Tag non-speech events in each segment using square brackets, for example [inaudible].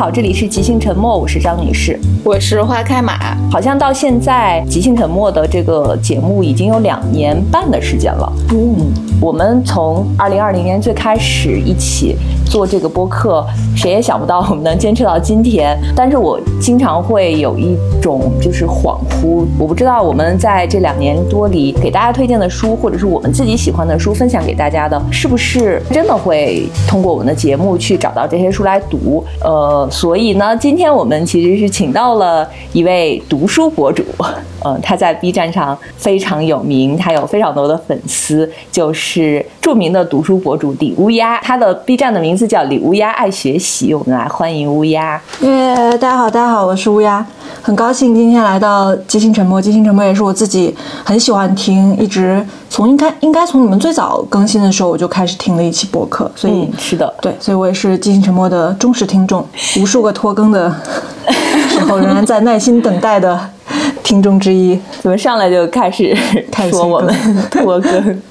好，这里是即兴沉默，我是张女士，我是花开马。好像到现在，即兴沉默的这个节目已经有两年半的时间了。嗯，我们从二零二零年最开始一起做这个播客，谁也想不到我们能坚持到今天。但是我经常会有一种就是恍惚，我不知道我们在这两年多里给大家推荐的书，或者是我们自己喜欢的书分享给大家的，是不是真的会通过我们的节目去找到这些书来读？呃，所以呢，今天我们其实是请到了一位读书博主，嗯，[laughs] 他在 B 站上非常有名，他有非常多的粉丝，就是著名的读书博主李乌鸦，他的 B 站的名字叫李乌鸦爱学习，我们来欢迎乌鸦。耶，大家好，大家好，我是乌鸦，很高兴今天来到即兴沉默，即兴沉默也是我自己很喜欢听，一直从应该应该从你们最早更新的时候我就开始听了一期播客，所以、嗯，是的，对，所以我也是即兴沉默的忠实听众，无数个拖更的时候仍然在耐心等待的听众之一。[laughs] 怎么上来就开始开始说我们拖更？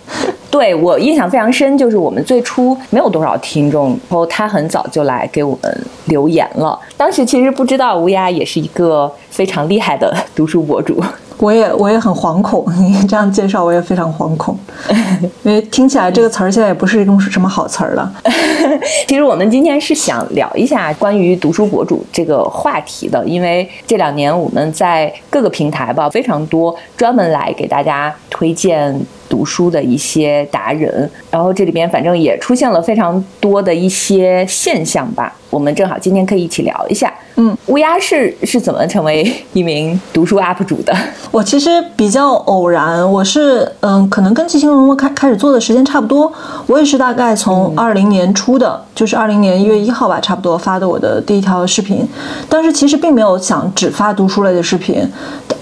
对我印象非常深，就是我们最初没有多少听众，然后他很早就来给我们留言了。当时其实不知道乌鸦也是一个非常厉害的读书博主，我也我也很惶恐，[laughs] 你这样介绍我也非常惶恐，[laughs] 因为听起来这个词儿现在也不是一种什么好词儿了。[laughs] 其实我们今天是想聊一下关于读书博主这个话题的，因为这两年我们在各个平台吧非常多专门来给大家推荐读书的一些达人，然后这里边反正也出现了非常多的一些现象吧，我们正好今天可以一起聊一下。嗯，乌鸦是是怎么成为一名读书 UP 主的？我其实比较偶然，我是嗯，可能跟即兴融开开始做的时间差不多。我也是大概从二零年初的，就是二零年一月一号吧，差不多发的我的第一条视频。当时其实并没有想只发读书类的视频。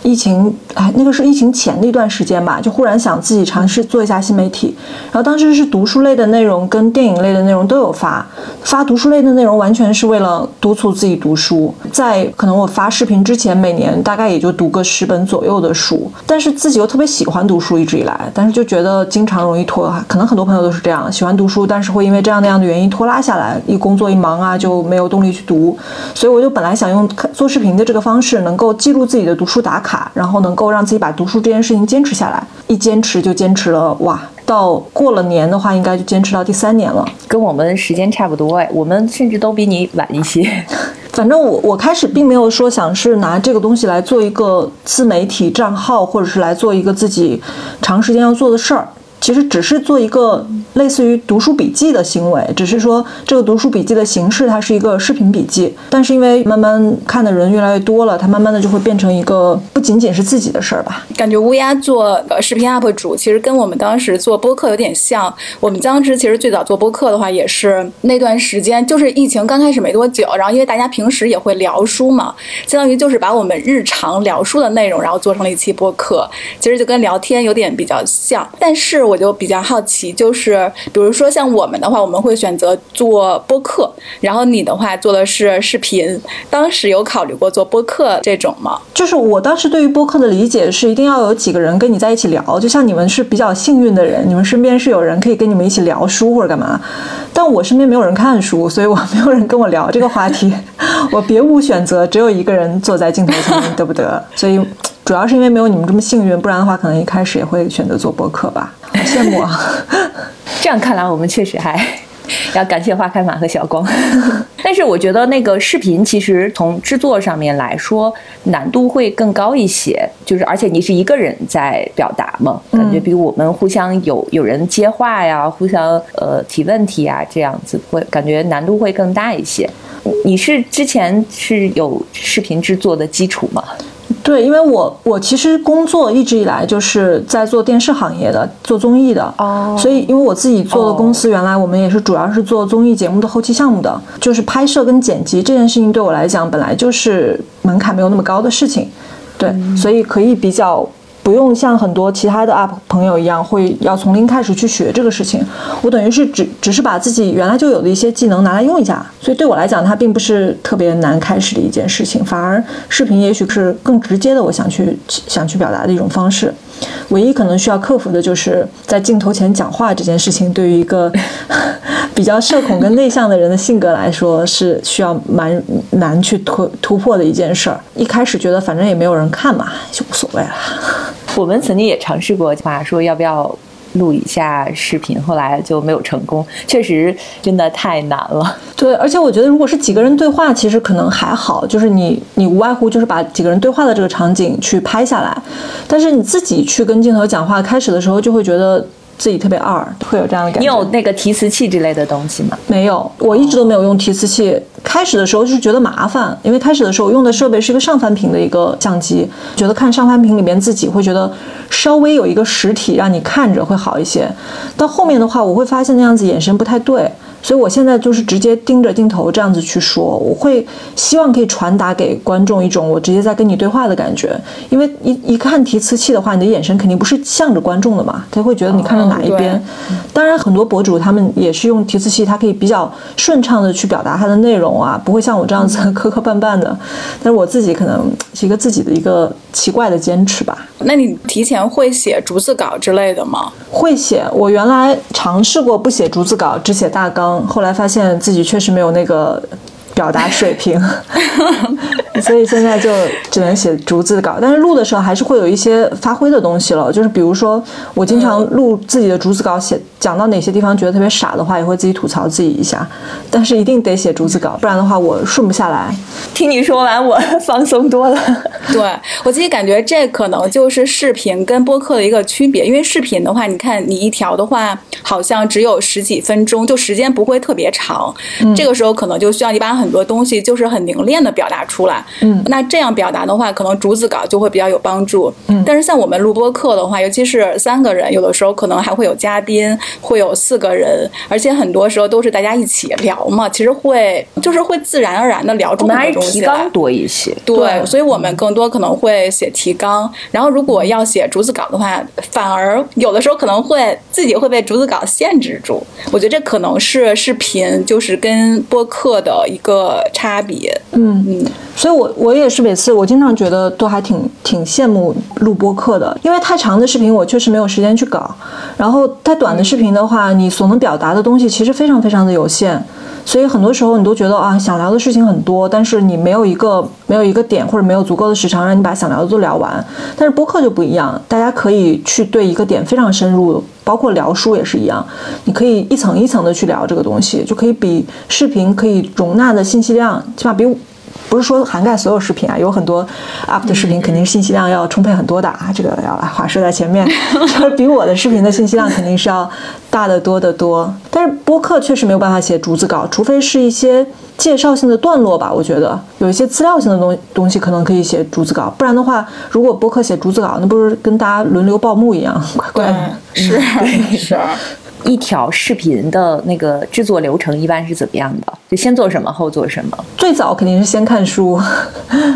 疫情哎，那个是疫情前的一段时间吧，就忽然想自己尝试做一下新媒体。然后当时是读书类的内容跟电影类的内容都有发，发读书类的内容完全是为了督促自己读书。在可能我发视频之前，每年大概也就读个十本左右的书，但是自己又特别喜欢读书，一直以来，但是就觉得经常容易拖，可能很多朋友都是这样，喜欢读书，但是会因为这样那样的原因拖拉下来，一工作一忙啊就没有动力去读，所以我就本来想用做视频的这个方式，能够记录自己的读书打卡，然后能够让自己把读书这件事情坚持下来，一坚持就坚持了哇。到过了年的话，应该就坚持到第三年了，跟我们时间差不多哎，我们甚至都比你晚一些。[laughs] 反正我我开始并没有说想是拿这个东西来做一个自媒体账号，或者是来做一个自己长时间要做的事儿。其实只是做一个类似于读书笔记的行为，只是说这个读书笔记的形式它是一个视频笔记，但是因为慢慢看的人越来越多了，它慢慢的就会变成一个不仅仅是自己的事儿吧。感觉乌鸦做呃视频 UP 主，其实跟我们当时做播客有点像。我们当时其实最早做播客的话，也是那段时间，就是疫情刚开始没多久，然后因为大家平时也会聊书嘛，相当于就是把我们日常聊书的内容，然后做成了一期播客，其实就跟聊天有点比较像，但是。我就比较好奇，就是比如说像我们的话，我们会选择做播客，然后你的话做的是视频。当时有考虑过做播客这种吗？就是我当时对于播客的理解是，一定要有几个人跟你在一起聊，就像你们是比较幸运的人，你们身边是有人可以跟你们一起聊书或者干嘛。但我身边没有人看书，所以我没有人跟我聊这个话题，[laughs] 我别无选择，只有一个人坐在镜头前面，得不得？所以主要是因为没有你们这么幸运，不然的话，可能一开始也会选择做播客吧。好 [laughs] 羡慕啊！[laughs] 这样看来，我们确实还要感谢花开满和小光。[laughs] 但是我觉得那个视频其实从制作上面来说难度会更高一些，就是而且你是一个人在表达嘛，感觉比我们互相有有人接话呀，互相呃提问题啊，这样子会感觉难度会更大一些。你是之前是有视频制作的基础吗？对，因为我我其实工作一直以来就是在做电视行业的，做综艺的，哦，所以因为我自己做的公司，原来我们也是主要是做综艺节目的后期项目的，就是拍摄跟剪辑这件事情对我来讲本来就是门槛没有那么高的事情，对，所以可以比较。不用像很多其他的 UP 朋友一样，会要从零开始去学这个事情。我等于是只只是把自己原来就有的一些技能拿来用一下，所以对我来讲，它并不是特别难开始的一件事情。反而视频也许是更直接的，我想去想去表达的一种方式。唯一可能需要克服的就是在镜头前讲话这件事情，对于一个 [laughs] 比较社恐跟内向的人的性格来说，是需要蛮难去突突破的一件事儿。一开始觉得反正也没有人看嘛，就无所谓了。我们曾经也尝试过，话说要不要录一下视频，后来就没有成功。确实，真的太难了。对，而且我觉得，如果是几个人对话，其实可能还好，就是你你无外乎就是把几个人对话的这个场景去拍下来，但是你自己去跟镜头讲话，开始的时候就会觉得。自己特别二，会有这样的感觉。你有那个提词器之类的东西吗？没有，我一直都没有用提词器。开始的时候就是觉得麻烦，因为开始的时候用的设备是一个上翻屏的一个相机，觉得看上翻屏里面自己会觉得稍微有一个实体让你看着会好一些。到后面的话，我会发现那样子眼神不太对。所以我现在就是直接盯着镜头这样子去说，我会希望可以传达给观众一种我直接在跟你对话的感觉。因为一一看提词器的话，你的眼神肯定不是向着观众的嘛，他会觉得你看着哪一边。当然，很多博主他们也是用提词器，他可以比较顺畅的去表达他的内容啊，不会像我这样子磕磕绊绊的。但是我自己可能是一个自己的一个奇怪的坚持吧。那你提前会写逐字稿之类的吗？会写。我原来尝试过不写逐字稿，只写大纲。后来发现自己确实没有那个表达水平，[laughs] 所以现在就只能写逐字稿。但是录的时候还是会有一些发挥的东西了，就是比如说我经常录自己的逐字稿，写讲到哪些地方觉得特别傻的话，也会自己吐槽自己一下。但是一定得写逐字稿，不然的话我顺不下来。听你说完，我放松多了。[laughs] 对我自己感觉，这可能就是视频跟播客的一个区别。因为视频的话，你看你一条的话，好像只有十几分钟，就时间不会特别长。这个时候可能就需要你把很多东西就是很凝练的表达出来。嗯，那这样表达的话，可能逐字稿就会比较有帮助。嗯，但是像我们录播课的话，尤其是三个人，有的时候可能还会有嘉宾，会有四个人，而且很多时候都是大家一起聊嘛，其实会就是会自然而然的聊出很多东西提纲多一些。对，所以我们更多可能会写提纲，然后如果要写逐字稿的话，反而有的时候可能会自己会被逐字稿限制住。我觉得这可能是视频就是跟播客的一个差别。嗯嗯，所以我我也是每次我经常觉得都还挺挺羡慕录播课的，因为太长的视频我确实没有时间去搞，然后太短的视频的话，你所能表达的东西其实非常非常的有限。所以很多时候你都觉得啊，想聊的事情很多，但是你没有一个没有一个点或者没有足够的时长让你把想聊的都聊完。但是播客就不一样，大家可以去对一个点非常深入，包括聊书也是一样，你可以一层一层的去聊这个东西，就可以比视频可以容纳的信息量，起码比。不是说涵盖所有视频啊，有很多 UP 的视频肯定信息量要充沛很多的啊，这个要话说在前面，[laughs] 就是比我的视频的信息量肯定是要大得多得多。但是播客确实没有办法写逐字稿，除非是一些介绍性的段落吧，我觉得有一些资料性的东东西可能可以写逐字稿，不然的话，如果播客写逐字稿，那不是跟大家轮流报幕一样，[laughs] 怪怪的。是是。一条视频的那个制作流程一般是怎么样的？就先做什么，后做什么？最早肯定是先看书，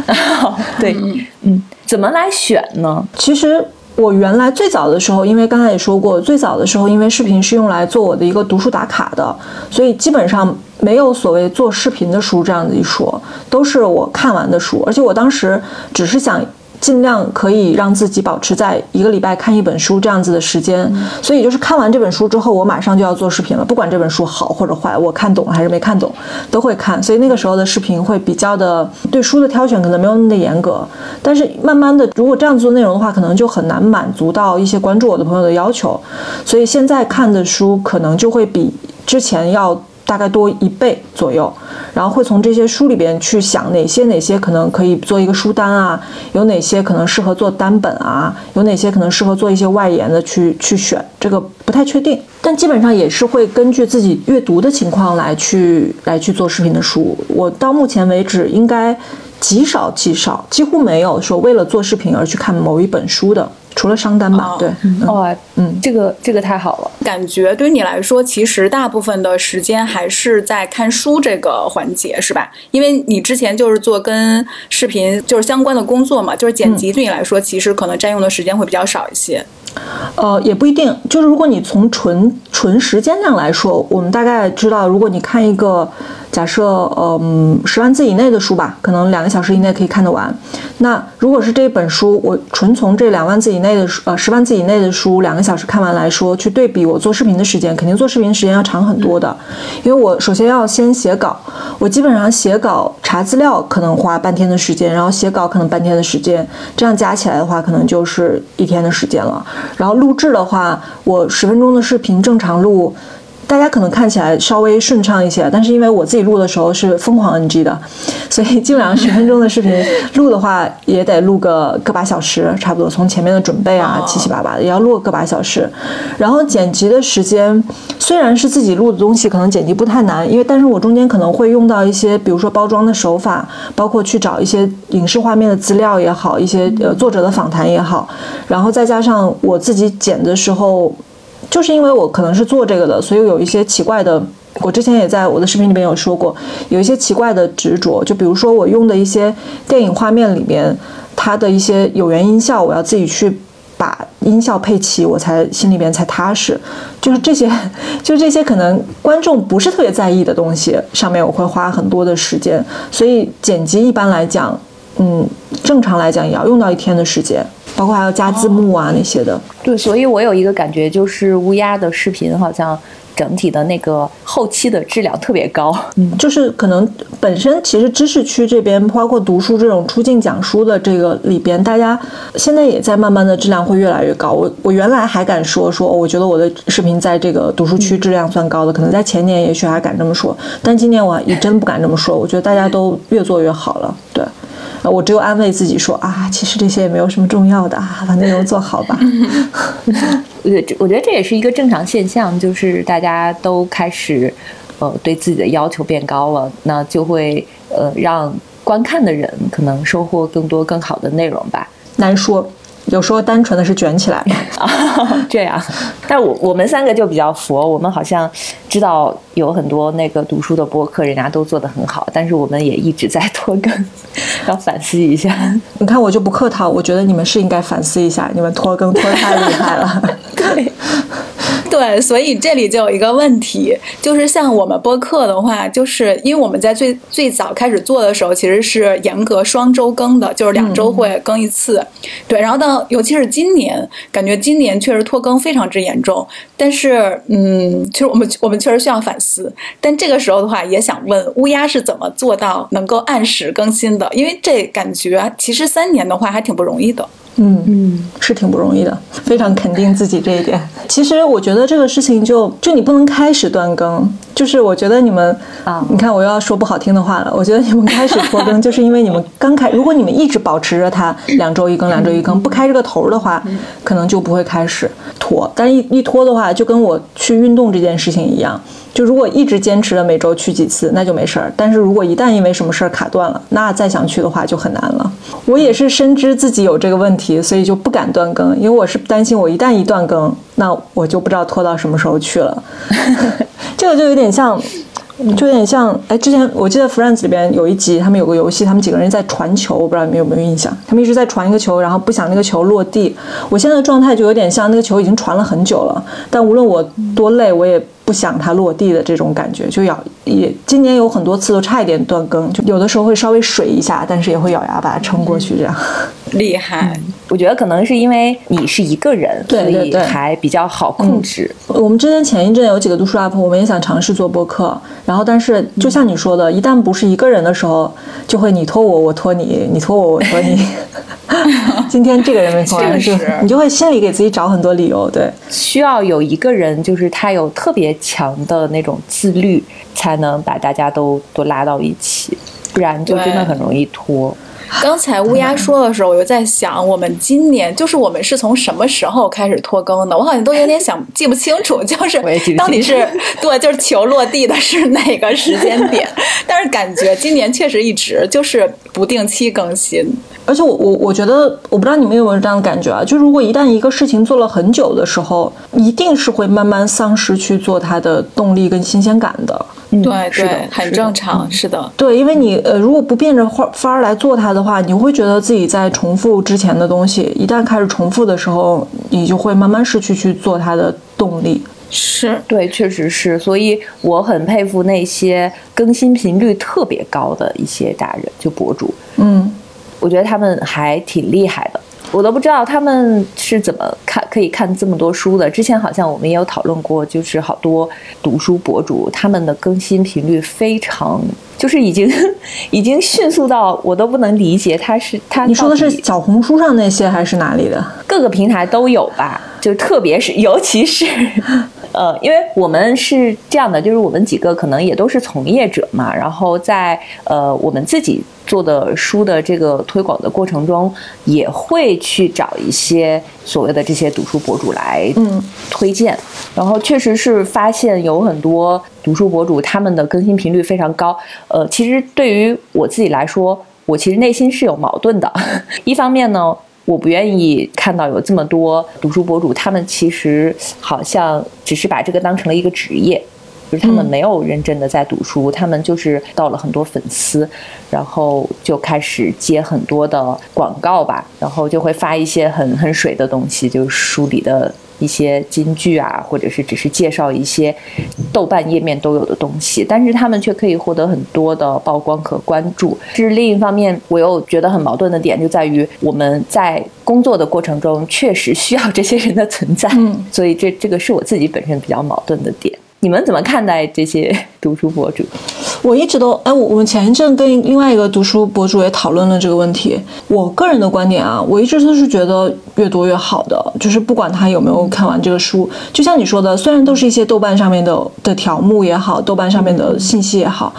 [laughs] 对，嗯，怎么来选呢？其实我原来最早的时候，因为刚才也说过，最早的时候因为视频是用来做我的一个读书打卡的，所以基本上没有所谓做视频的书这样子一说，都是我看完的书，而且我当时只是想。尽量可以让自己保持在一个礼拜看一本书这样子的时间，所以就是看完这本书之后，我马上就要做视频了。不管这本书好或者坏，我看懂了还是没看懂，都会看。所以那个时候的视频会比较的对书的挑选可能没有那么的严格，但是慢慢的，如果这样做内容的话，可能就很难满足到一些关注我的朋友的要求。所以现在看的书可能就会比之前要。大概多一倍左右，然后会从这些书里边去想哪些哪些可能可以做一个书单啊，有哪些可能适合做单本啊，有哪些可能适合做一些外延的去去选，这个不太确定，但基本上也是会根据自己阅读的情况来去来去做视频的书。我到目前为止应该极少极少，几乎没有说为了做视频而去看某一本书的。除了商单吧，对，哦，嗯，这个这个太好了，感觉对你来说，其实大部分的时间还是在看书这个环节，是吧？因为你之前就是做跟视频就是相关的工作嘛，就是剪辑对你来说，其实可能占用的时间会比较少一些。呃，也不一定，就是如果你从纯纯时间量来说，我们大概知道，如果你看一个假设嗯十万字以内的书吧，可能两个小时以内可以看得完。那如果是这本书，我纯从这两万字以内的书，呃十万字以内的书，两个小时看完来说，去对比我做视频的时间，肯定做视频时间要长很多的。因为我首先要先写稿，我基本上写稿查资料可能花半天的时间，然后写稿可能半天的时间，这样加起来的话，可能就是一天的时间了。然后录制的话，我十分钟的视频正常录。大家可能看起来稍微顺畅一些，但是因为我自己录的时候是疯狂 NG 的，所以基本上十分钟的视频录的话也得录个个把小时，差不多从前面的准备啊七七八八的也要录个把小时。然后剪辑的时间虽然是自己录的东西，可能剪辑不太难，因为但是我中间可能会用到一些，比如说包装的手法，包括去找一些影视画面的资料也好，一些呃作者的访谈也好，然后再加上我自己剪的时候。就是因为我可能是做这个的，所以有一些奇怪的。我之前也在我的视频里面有说过，有一些奇怪的执着。就比如说我用的一些电影画面里面，它的一些有源音效，我要自己去把音效配齐，我才心里边才踏实。就是这些，[laughs] 就这些可能观众不是特别在意的东西，上面我会花很多的时间。所以剪辑一般来讲，嗯，正常来讲也要用到一天的时间。包括还要加字幕啊那些的，对，所以我有一个感觉，就是乌鸦的视频好像整体的那个后期的质量特别高，嗯，就是可能本身其实知识区这边，包括读书这种出镜讲书的这个里边，大家现在也在慢慢的质量会越来越高。我我原来还敢说说，我觉得我的视频在这个读书区质量算高的，可能在前年也许还敢这么说，但今年我也真不敢这么说。我觉得大家都越做越好了，对。我只有安慰自己说啊，其实这些也没有什么重要的啊，把内容做好吧。[laughs] 我我觉得这也是一个正常现象，就是大家都开始呃对自己的要求变高了，那就会呃让观看的人可能收获更多更好的内容吧。难说。有时候单纯的是卷起来 [laughs] 啊，这样。但我我们三个就比较佛，我们好像知道有很多那个读书的播客，人家都做得很好，但是我们也一直在拖更，要反思一下。你看我就不客套，我觉得你们是应该反思一下，你们拖更拖得太厉害了。[laughs] 对。[laughs] 对，所以这里就有一个问题，就是像我们播客的话，就是因为我们在最最早开始做的时候，其实是严格双周更的，就是两周会更一次。对，然后到尤其是今年，感觉今年确实拖更非常之严重。但是，嗯，其实我们我们确实需要反思。但这个时候的话，也想问乌鸦是怎么做到能够按时更新的？因为这感觉其实三年的话还挺不容易的。嗯嗯，是挺不容易的，非常肯定自己这一点。其实我觉得这个事情就就你不能开始断更，就是我觉得你们啊，你看我又要说不好听的话了。我觉得你们开始拖更，[laughs] 就是因为你们刚开，如果你们一直保持着它两周一更，两周一更，不开这个头的话，可能就不会开始拖。但是一一拖的话，就跟我去运动这件事情一样。就如果一直坚持了每周去几次，那就没事儿。但是如果一旦因为什么事儿卡断了，那再想去的话就很难了。我也是深知自己有这个问题，所以就不敢断更，因为我是担心我一旦一断更，那我就不知道拖到什么时候去了。[laughs] 这个就有点像。就有点像，哎，之前我记得《Friends》里边有一集，他们有个游戏，他们几个人在传球，我不知道你们有没有印象？他们一直在传一个球，然后不想那个球落地。我现在的状态就有点像那个球已经传了很久了，但无论我多累，我也不想它落地的这种感觉。就咬也，今年有很多次都差一点断更，就有的时候会稍微水一下，但是也会咬牙把它撑过去，这样。厉害，我觉得可能是因为你是一个人，所以还比较好控制。我们之前前一阵有几个读书 UP，我们也想尝试做播客，然后但是就像你说的，一旦不是一个人的时候，就会你拖我，我拖你，你拖我，我拖你。[laughs] 今天这个人没拖，就你就会心里给自己找很多理由。对，需要有一个人，就是他有特别强的那种自律，才能把大家都都拉到一起，不然就真的很容易拖。刚才乌鸦说的时候，我就在想，我们今年就是我们是从什么时候开始拖更的？我好像都有点想记不清楚，就是 [laughs] 到底是对，就是球落地的是哪个时间点？[laughs] 但是感觉今年确实一直就是不定期更新。而且我我我觉得，我不知道你们有没有这样的感觉啊？就如果一旦一个事情做了很久的时候，一定是会慢慢丧失去做它的动力跟新鲜感的。对对，很正常，是的。对，因为你呃，如果不变着法法儿来做它的话，你会觉得自己在重复之前的东西。一旦开始重复的时候，你就会慢慢失去去做它的动力。是对，确实是，所以我很佩服那些更新频率特别高的一些达人，就博主。嗯，我觉得他们还挺厉害的。我都不知道他们是怎么看可以看这么多书的。之前好像我们也有讨论过，就是好多读书博主他们的更新频率非常，就是已经 [laughs] 已经迅速到我都不能理解他是他。你说的是小红书上那些还是哪里的？各个平台都有吧，就特别是 [laughs] 尤其是。[laughs] 呃，因为我们是这样的，就是我们几个可能也都是从业者嘛，然后在呃我们自己做的书的这个推广的过程中，也会去找一些所谓的这些读书博主来嗯推荐，然后确实是发现有很多读书博主他们的更新频率非常高。呃，其实对于我自己来说，我其实内心是有矛盾的，[laughs] 一方面呢。我不愿意看到有这么多读书博主，他们其实好像只是把这个当成了一个职业，就是他们没有认真的在读书，他们就是到了很多粉丝，然后就开始接很多的广告吧，然后就会发一些很很水的东西，就是书里的。一些金句啊，或者是只是介绍一些豆瓣页面都有的东西，但是他们却可以获得很多的曝光和关注。是另一方面，我又觉得很矛盾的点就在于我们在工作的过程中确实需要这些人的存在，嗯所以这这个是我自己本身比较矛盾的点。你们怎么看待这些 [laughs] 读书博主？我一直都哎，我我们前一阵跟另外一个读书博主也讨论了这个问题。我个人的观点啊，我一直都是觉得越多越好的，就是不管他有没有看完这个书，就像你说的，虽然都是一些豆瓣上面的的条目也好，豆瓣上面的信息也好，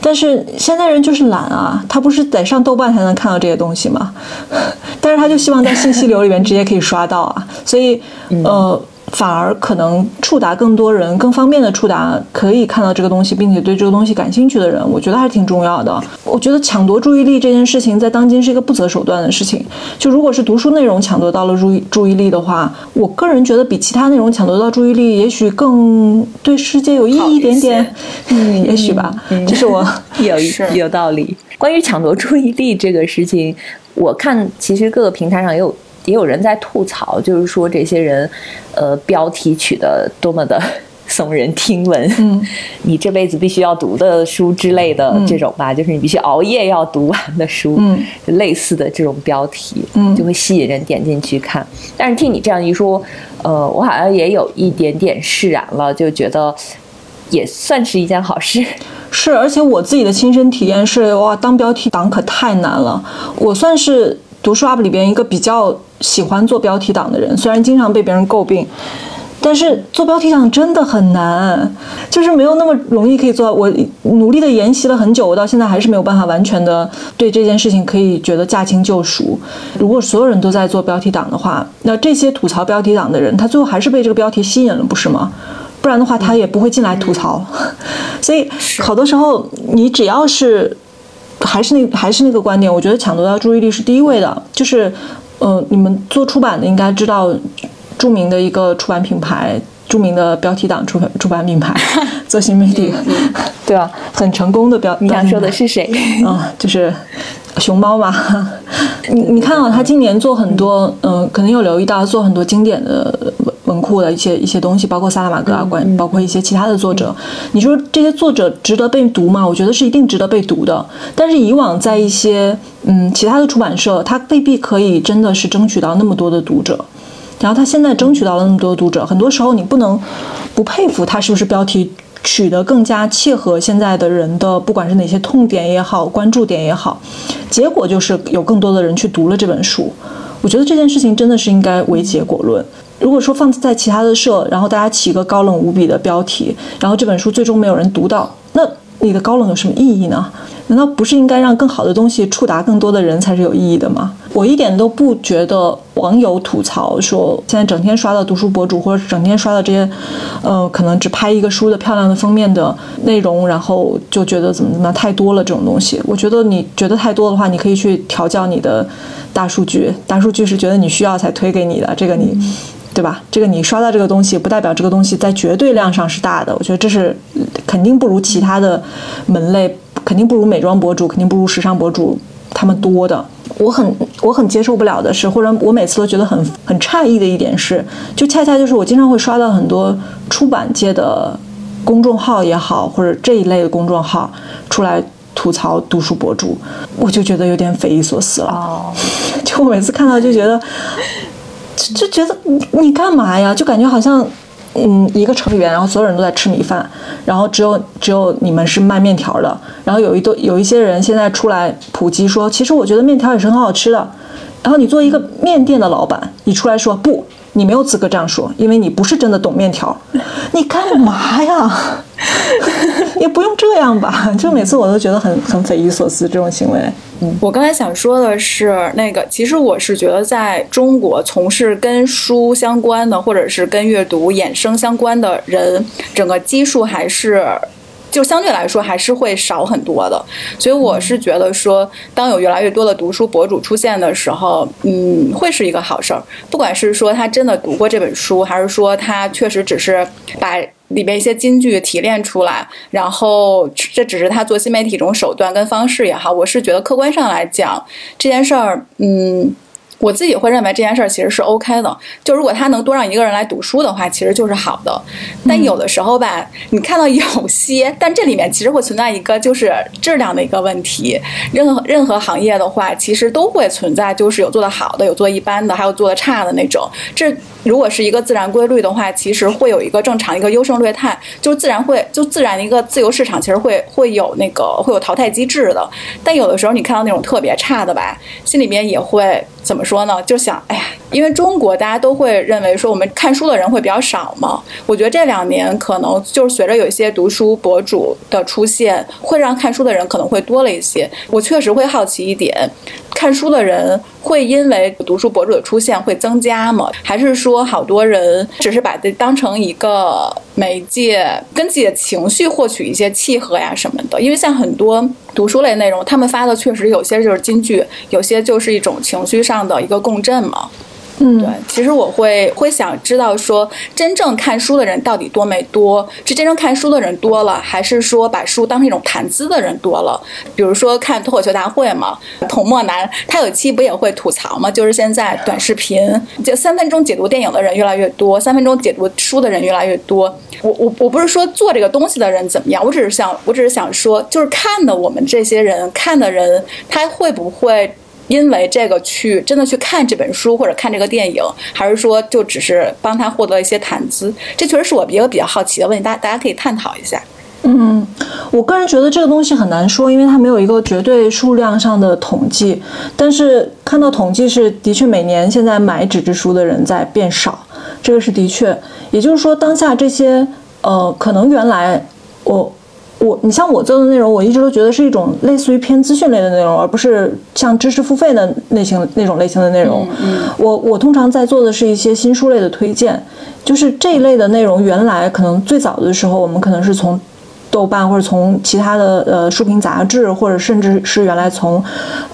但是现在人就是懒啊，他不是得上豆瓣才能看到这些东西吗？[laughs] 但是他就希望在信息流里面直接可以刷到啊，所以呃。反而可能触达更多人，更方便的触达可以看到这个东西，并且对这个东西感兴趣的人，我觉得还是挺重要的。我觉得抢夺注意力这件事情，在当今是一个不择手段的事情。就如果是读书内容抢夺到了注意注意力的话，我个人觉得比其他内容抢夺到注意力，也许更对世界有意义一点点。嗯，也许吧，这是我有是有道理。[laughs] 关于抢夺注意力这个事情，我看其实各个平台上也有也有人在吐槽，就是说这些人，呃，标题取得多么的 [laughs] 耸人听闻，嗯，你这辈子必须要读的书之类的这种吧，就是你必须熬夜要读完的书，嗯，类似的这种标题，嗯就会吸引人点进去看。但是听你这样一说，呃，我好像也有一点点释然了，就觉得也算是一件好事。是，而且我自己的亲身体验是，哇，当标题党可太难了。我算是读书 UP 里边一个比较喜欢做标题党的人，虽然经常被别人诟病，但是做标题党真的很难，就是没有那么容易可以做到。我努力的研习了很久，我到现在还是没有办法完全的对这件事情可以觉得驾轻就熟。如果所有人都在做标题党的话，那这些吐槽标题党的人，他最后还是被这个标题吸引了，不是吗？不然的话，他也不会进来吐槽。[laughs] 所以好多时候，你只要是还是那还是那个观点，我觉得抢夺到注意力是第一位的。就是，呃，你们做出版的应该知道，著名的一个出版品牌，著名的标题党出版出版品牌，[laughs] 做新媒体，对啊，很成功的标。你想说的是谁？嗯，就是熊猫嘛。[laughs] 你你看啊，他今年做很多，嗯、可能有留意到做很多经典的文文库的一些一些东西，包括萨拉玛戈啊，关包括一些其他的作者。你说这些作者值得被读吗？我觉得是一定值得被读的。但是以往在一些嗯其他的出版社，他未必可以真的是争取到那么多的读者。然后他现在争取到了那么多读者，很多时候你不能不佩服他是不是标题取得更加切合现在的人的，不管是哪些痛点也好，关注点也好，结果就是有更多的人去读了这本书。我觉得这件事情真的是应该为结果论。如果说放在其他的社，然后大家起一个高冷无比的标题，然后这本书最终没有人读到，那你的高冷有什么意义呢？难道不是应该让更好的东西触达更多的人才是有意义的吗？我一点都不觉得网友吐槽说现在整天刷到读书博主，或者整天刷到这些，呃，可能只拍一个书的漂亮的封面的内容，然后就觉得怎么怎么太多了这种东西。我觉得你觉得太多的话，你可以去调教你的大数据，大数据是觉得你需要才推给你的，这个你。对吧？这个你刷到这个东西，不代表这个东西在绝对量上是大的。我觉得这是肯定不如其他的门类，肯定不如美妆博主，肯定不如时尚博主他们多的。我很我很接受不了的是，或者我每次都觉得很很诧异的一点是，就恰恰就是我经常会刷到很多出版界的公众号也好，或者这一类的公众号出来吐槽读书博主，我就觉得有点匪夷所思了。哦，[laughs] 就我每次看到就觉得，就就觉得你你干嘛呀？就感觉好像。嗯，一个成员，然后所有人都在吃米饭，然后只有只有你们是卖面条的，然后有一堆有一些人现在出来普及说，其实我觉得面条也是很好吃的，然后你作为一个面店的老板，你出来说不。你没有资格这样说，因为你不是真的懂面条。[laughs] 你干嘛呀？[laughs] 也不用这样吧？就每次我都觉得很很匪夷所思这种行为。嗯，我刚才想说的是，那个其实我是觉得，在中国从事跟书相关的，或者是跟阅读衍生相关的人，整个基数还是。就相对来说还是会少很多的，所以我是觉得说，当有越来越多的读书博主出现的时候，嗯，会是一个好事儿。不管是说他真的读过这本书，还是说他确实只是把里面一些金句提炼出来，然后这只是他做新媒体一种手段跟方式也好，我是觉得客观上来讲这件事儿，嗯。我自己会认为这件事儿其实是 OK 的，就如果他能多让一个人来读书的话，其实就是好的。但有的时候吧，你看到有些，但这里面其实会存在一个就是质量的一个问题。任何任何行业的话，其实都会存在就是有做的好的，有做一般的，还有做的差的那种。这如果是一个自然规律的话，其实会有一个正常一个优胜劣汰，就自然会就自然一个自由市场，其实会会有那个会有淘汰机制的。但有的时候你看到那种特别差的吧，心里面也会。怎么说呢？就想，哎呀，因为中国大家都会认为说我们看书的人会比较少嘛。我觉得这两年可能就是随着有一些读书博主的出现，会让看书的人可能会多了一些。我确实会好奇一点。看书的人会因为读书博主的出现会增加吗？还是说好多人只是把这当成一个媒介，跟自己的情绪获取一些契合呀什么的？因为像很多读书类内容，他们发的确实有些就是金句，有些就是一种情绪上的一个共振嘛。嗯，对，其实我会会想知道说，真正看书的人到底多没多？是真正看书的人多了，还是说把书当成一种谈资的人多了？比如说看脱口秀大会嘛，童墨男他有期不也会吐槽嘛？就是现在短视频就三分钟解读电影的人越来越多，三分钟解读书的人越来越多。我我我不是说做这个东西的人怎么样，我只是想我只是想说，就是看的我们这些人看的人，他会不会？因为这个去真的去看这本书或者看这个电影，还是说就只是帮他获得一些谈资？这确实是我一个比较好奇的问题，大大家可以探讨一下。嗯，我个人觉得这个东西很难说，因为它没有一个绝对数量上的统计。但是看到统计是的确每年现在买纸质书的人在变少，这个是的确。也就是说，当下这些呃，可能原来我。我，你像我做的内容，我一直都觉得是一种类似于偏资讯类的内容，而不是像知识付费的类型那种类型的内容。我我通常在做的是一些新书类的推荐，就是这一类的内容。原来可能最早的时候，我们可能是从豆瓣或者从其他的呃书评杂志，或者甚至是原来从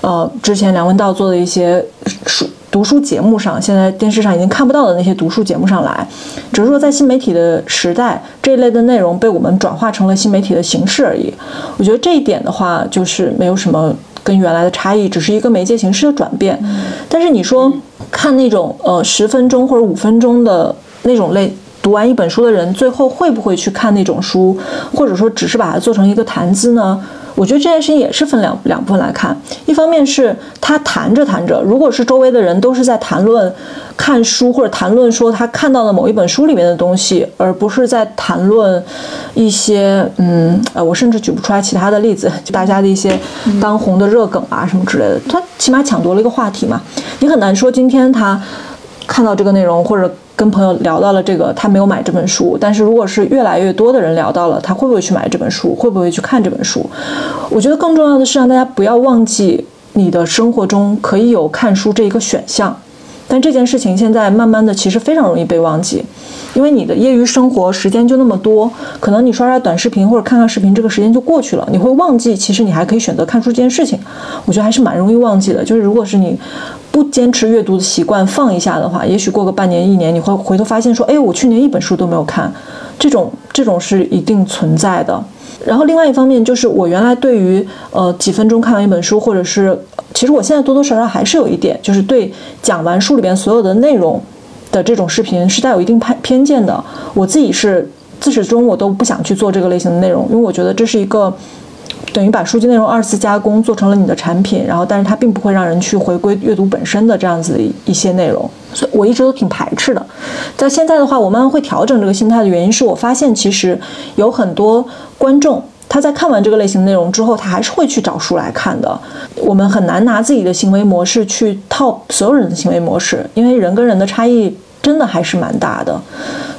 呃之前梁文道做的一些书。读书节目上，现在电视上已经看不到的那些读书节目上来，只是说在新媒体的时代，这一类的内容被我们转化成了新媒体的形式而已。我觉得这一点的话，就是没有什么跟原来的差异，只是一个媒介形式的转变。但是你说看那种呃十分钟或者五分钟的那种类读完一本书的人，最后会不会去看那种书，或者说只是把它做成一个谈资呢？我觉得这件事情也是分两两部分来看，一方面是他谈着谈着，如果是周围的人都是在谈论看书或者谈论说他看到了某一本书里面的东西，而不是在谈论一些嗯呃，我甚至举不出来其他的例子，就大家的一些当红的热梗啊什么之类的，他起码抢夺了一个话题嘛，你很难说今天他看到这个内容或者。跟朋友聊到了这个，他没有买这本书，但是如果是越来越多的人聊到了，他会不会去买这本书？会不会去看这本书？我觉得更重要的是让大家不要忘记，你的生活中可以有看书这一个选项。但这件事情现在慢慢的其实非常容易被忘记，因为你的业余生活时间就那么多，可能你刷刷短视频或者看看视频，这个时间就过去了，你会忘记其实你还可以选择看书这件事情。我觉得还是蛮容易忘记的。就是如果是你不坚持阅读的习惯，放一下的话，也许过个半年一年，你会回头发现说，哎，我去年一本书都没有看，这种这种是一定存在的。然后另外一方面就是我原来对于呃几分钟看完一本书，或者是其实我现在多多少少还是有一点，就是对讲完书里边所有的内容的这种视频是带有一定偏偏见的。我自己是自始至终我都不想去做这个类型的内容，因为我觉得这是一个等于把书籍内容二次加工做成了你的产品，然后但是它并不会让人去回归阅读本身的这样子的一些内容，所以我一直都挺排斥的。在现在的话，我慢慢会调整这个心态的原因是我发现其实有很多观众。他在看完这个类型内容之后，他还是会去找书来看的。我们很难拿自己的行为模式去套所有人的行为模式，因为人跟人的差异真的还是蛮大的。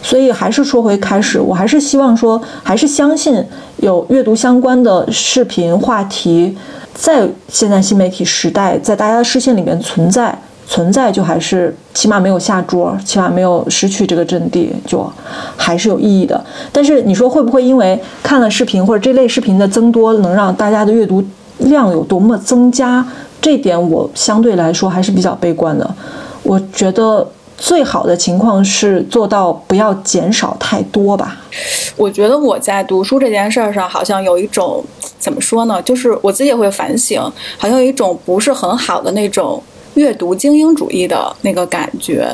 所以还是说回开始，我还是希望说，还是相信有阅读相关的视频话题，在现在新媒体时代，在大家的视线里面存在。存在就还是起码没有下桌，起码没有失去这个阵地，就还是有意义的。但是你说会不会因为看了视频或者这类视频的增多，能让大家的阅读量有多么增加？这点我相对来说还是比较悲观的。我觉得最好的情况是做到不要减少太多吧。我觉得我在读书这件事儿上，好像有一种怎么说呢？就是我自己也会反省，好像有一种不是很好的那种。阅读精英主义的那个感觉，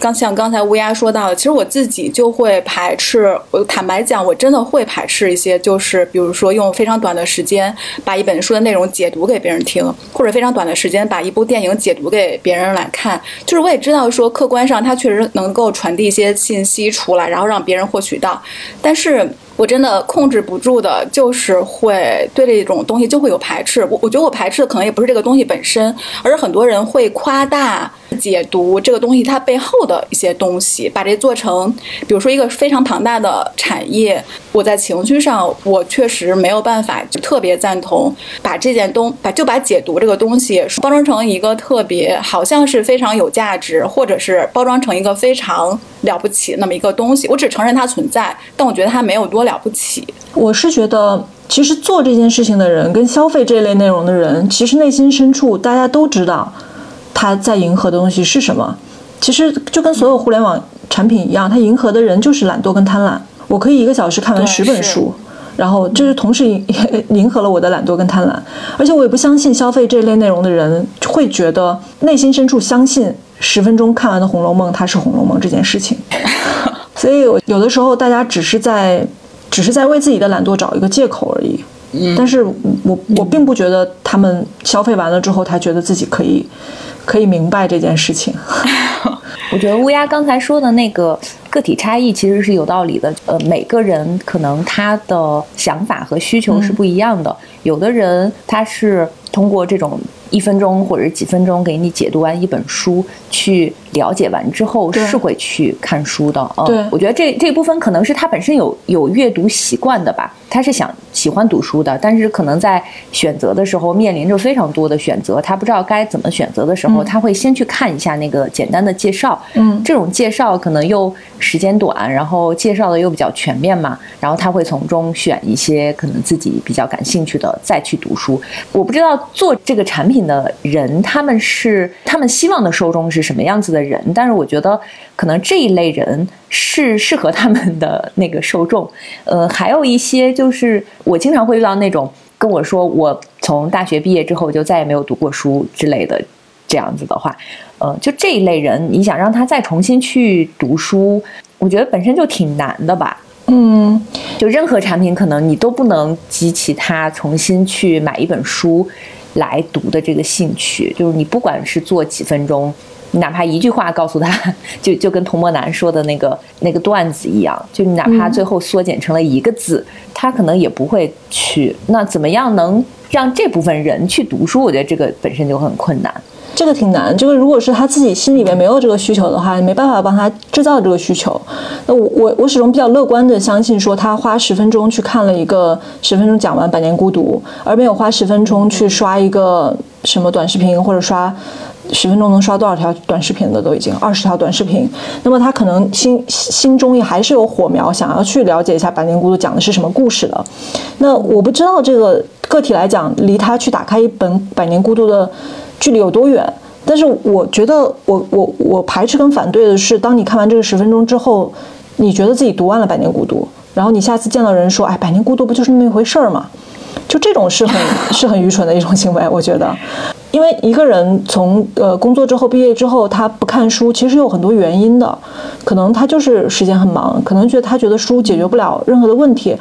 刚像刚才乌鸦说到的，其实我自己就会排斥。我坦白讲，我真的会排斥一些，就是比如说用非常短的时间把一本书的内容解读给别人听，或者非常短的时间把一部电影解读给别人来看。就是我也知道说，客观上它确实能够传递一些信息出来，然后让别人获取到，但是。我真的控制不住的，就是会对这种东西就会有排斥。我我觉得我排斥的可能也不是这个东西本身，而是很多人会夸大解读这个东西它背后的一些东西，把这做成，比如说一个非常庞大的产业。我在情绪上，我确实没有办法就特别赞同把这件东把就把解读这个东西包装成一个特别好像是非常有价值，或者是包装成一个非常了不起那么一个东西。我只承认它存在，但我觉得它没有多了不起。我是觉得，其实做这件事情的人跟消费这类内容的人，其实内心深处大家都知道他在迎合的东西是什么。其实就跟所有互联网产品一样，它迎合的人就是懒惰跟贪婪。我可以一个小时看完十本书，然后就是同时迎迎合了我的懒惰跟贪婪，而且我也不相信消费这类内容的人会觉得内心深处相信十分钟看完的《红楼梦》它是《红楼梦》这件事情。[laughs] 所以有的时候大家只是在只是在为自己的懒惰找一个借口而已。但是我我并不觉得他们消费完了之后，他觉得自己可以可以明白这件事情。[laughs] 我觉得乌鸦刚才说的那个个体差异其实是有道理的。呃，每个人可能他的想法和需求是不一样的。有的人他是通过这种一分钟或者几分钟给你解读完一本书，去了解完之后是会去看书的。对，我觉得这这部分可能是他本身有有阅读习惯的吧。他是想喜欢读书的，但是可能在选择的时候面临着非常多的选择，他不知道该怎么选择的时候，他会先去看一下那个简单的介绍。嗯，这种介绍可能又时间短，然后介绍的又比较全面嘛，然后他会从中选一些可能自己比较感兴趣的再去读书。我不知道做这个产品的人他们是他们希望的受众是什么样子的人，但是我觉得可能这一类人是 [laughs] 适合他们的那个受众。呃，还有一些。就是我经常会遇到那种跟我说我从大学毕业之后就再也没有读过书之类的这样子的话，呃，就这一类人，你想让他再重新去读书，我觉得本身就挺难的吧。嗯，就任何产品可能你都不能激起他重新去买一本书来读的这个兴趣，就是你不管是做几分钟。你哪怕一句话告诉他，[laughs] 就就跟童漠男说的那个那个段子一样，就你哪怕最后缩减成了一个字，他可能也不会去。那怎么样能让这部分人去读书？我觉得这个本身就很困难。这个挺难，就是如果是他自己心里面没有这个需求的话，没办法帮他制造这个需求。那我我我始终比较乐观的相信，说他花十分钟去看了一个十分钟讲完《百年孤独》，而没有花十分钟去刷一个什么短视频或者刷。十分钟能刷多少条短视频的都已经二十条短视频，那么他可能心心中也还是有火苗，想要去了解一下《百年孤独》讲的是什么故事的。那我不知道这个个体来讲，离他去打开一本《百年孤独》的距离有多远。但是我觉得，我我我排斥跟反对的是，当你看完这个十分钟之后，你觉得自己读完了《百年孤独》，然后你下次见到人说：“哎，《百年孤独》不就是那么一回事儿吗？”就这种是很是很愚蠢的一种行为，我觉得。因为一个人从呃工作之后毕业之后，他不看书，其实有很多原因的，可能他就是时间很忙，可能觉得他觉得书解决不了任何的问题，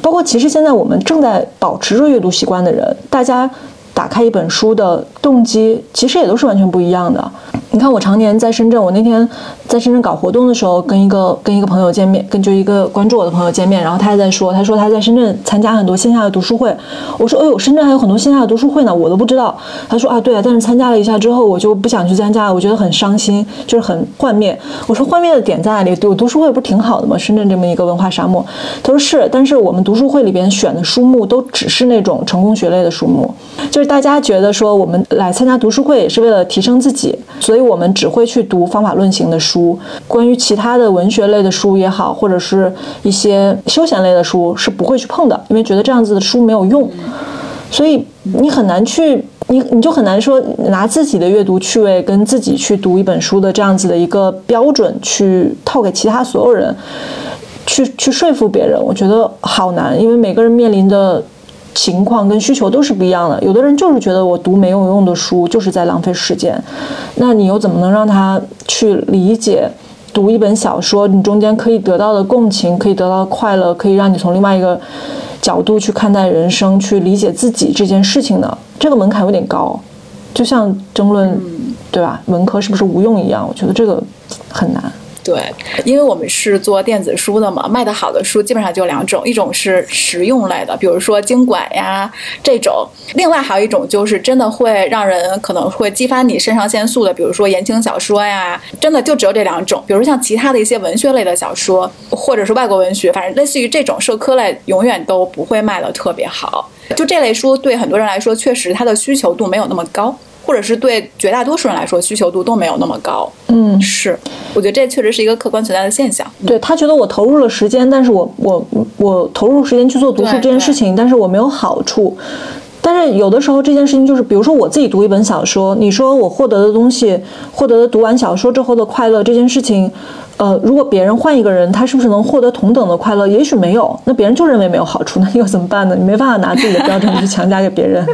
包括其实现在我们正在保持着阅读习惯的人，大家打开一本书的动机其实也都是完全不一样的。你看，我常年在深圳，我那天在深圳搞活动的时候，跟一个跟一个朋友见面，跟就一个关注我的朋友见面，然后他还在说，他说他在深圳参加很多线下的读书会。我说，哎呦，深圳还有很多线下的读书会呢，我都不知道。他说啊，对啊，但是参加了一下之后，我就不想去参加了，我觉得很伤心，就是很幻灭。我说幻灭的点在哪里？读读书会不是挺好的吗？深圳这么一个文化沙漠。他说是，但是我们读书会里边选的书目都只是那种成功学类的书目，就是大家觉得说我们来参加读书会也是为了提升自己，所以。我们只会去读方法论型的书，关于其他的文学类的书也好，或者是一些休闲类的书是不会去碰的，因为觉得这样子的书没有用。所以你很难去，你你就很难说拿自己的阅读趣味跟自己去读一本书的这样子的一个标准去套给其他所有人，去去说服别人，我觉得好难，因为每个人面临的。情况跟需求都是不一样的，有的人就是觉得我读没有用的书就是在浪费时间，那你又怎么能让他去理解读一本小说，你中间可以得到的共情，可以得到快乐，可以让你从另外一个角度去看待人生，去理解自己这件事情呢？这个门槛有点高，就像争论，对吧？文科是不是无用一样？我觉得这个很难。对，因为我们是做电子书的嘛，卖的好的书基本上就两种，一种是实用类的，比如说经管呀这种；另外还有一种就是真的会让人可能会激发你肾上腺素的，比如说言情小说呀，真的就只有这两种。比如像其他的一些文学类的小说，或者是外国文学，反正类似于这种社科类，永远都不会卖的特别好。就这类书对很多人来说，确实它的需求度没有那么高。或者是对绝大多数人来说，需求度都没有那么高。嗯，是，我觉得这确实是一个客观存在的现象。对他觉得我投入了时间，但是我我我投入时间去做读书这件事情，但是我没有好处。但是有的时候这件事情就是，比如说我自己读一本小说，你说我获得的东西，获得的读完小说之后的快乐这件事情，呃，如果别人换一个人，他是不是能获得同等的快乐？也许没有，那别人就认为没有好处，那又怎么办呢？你没办法拿自己的标准去强加给别人。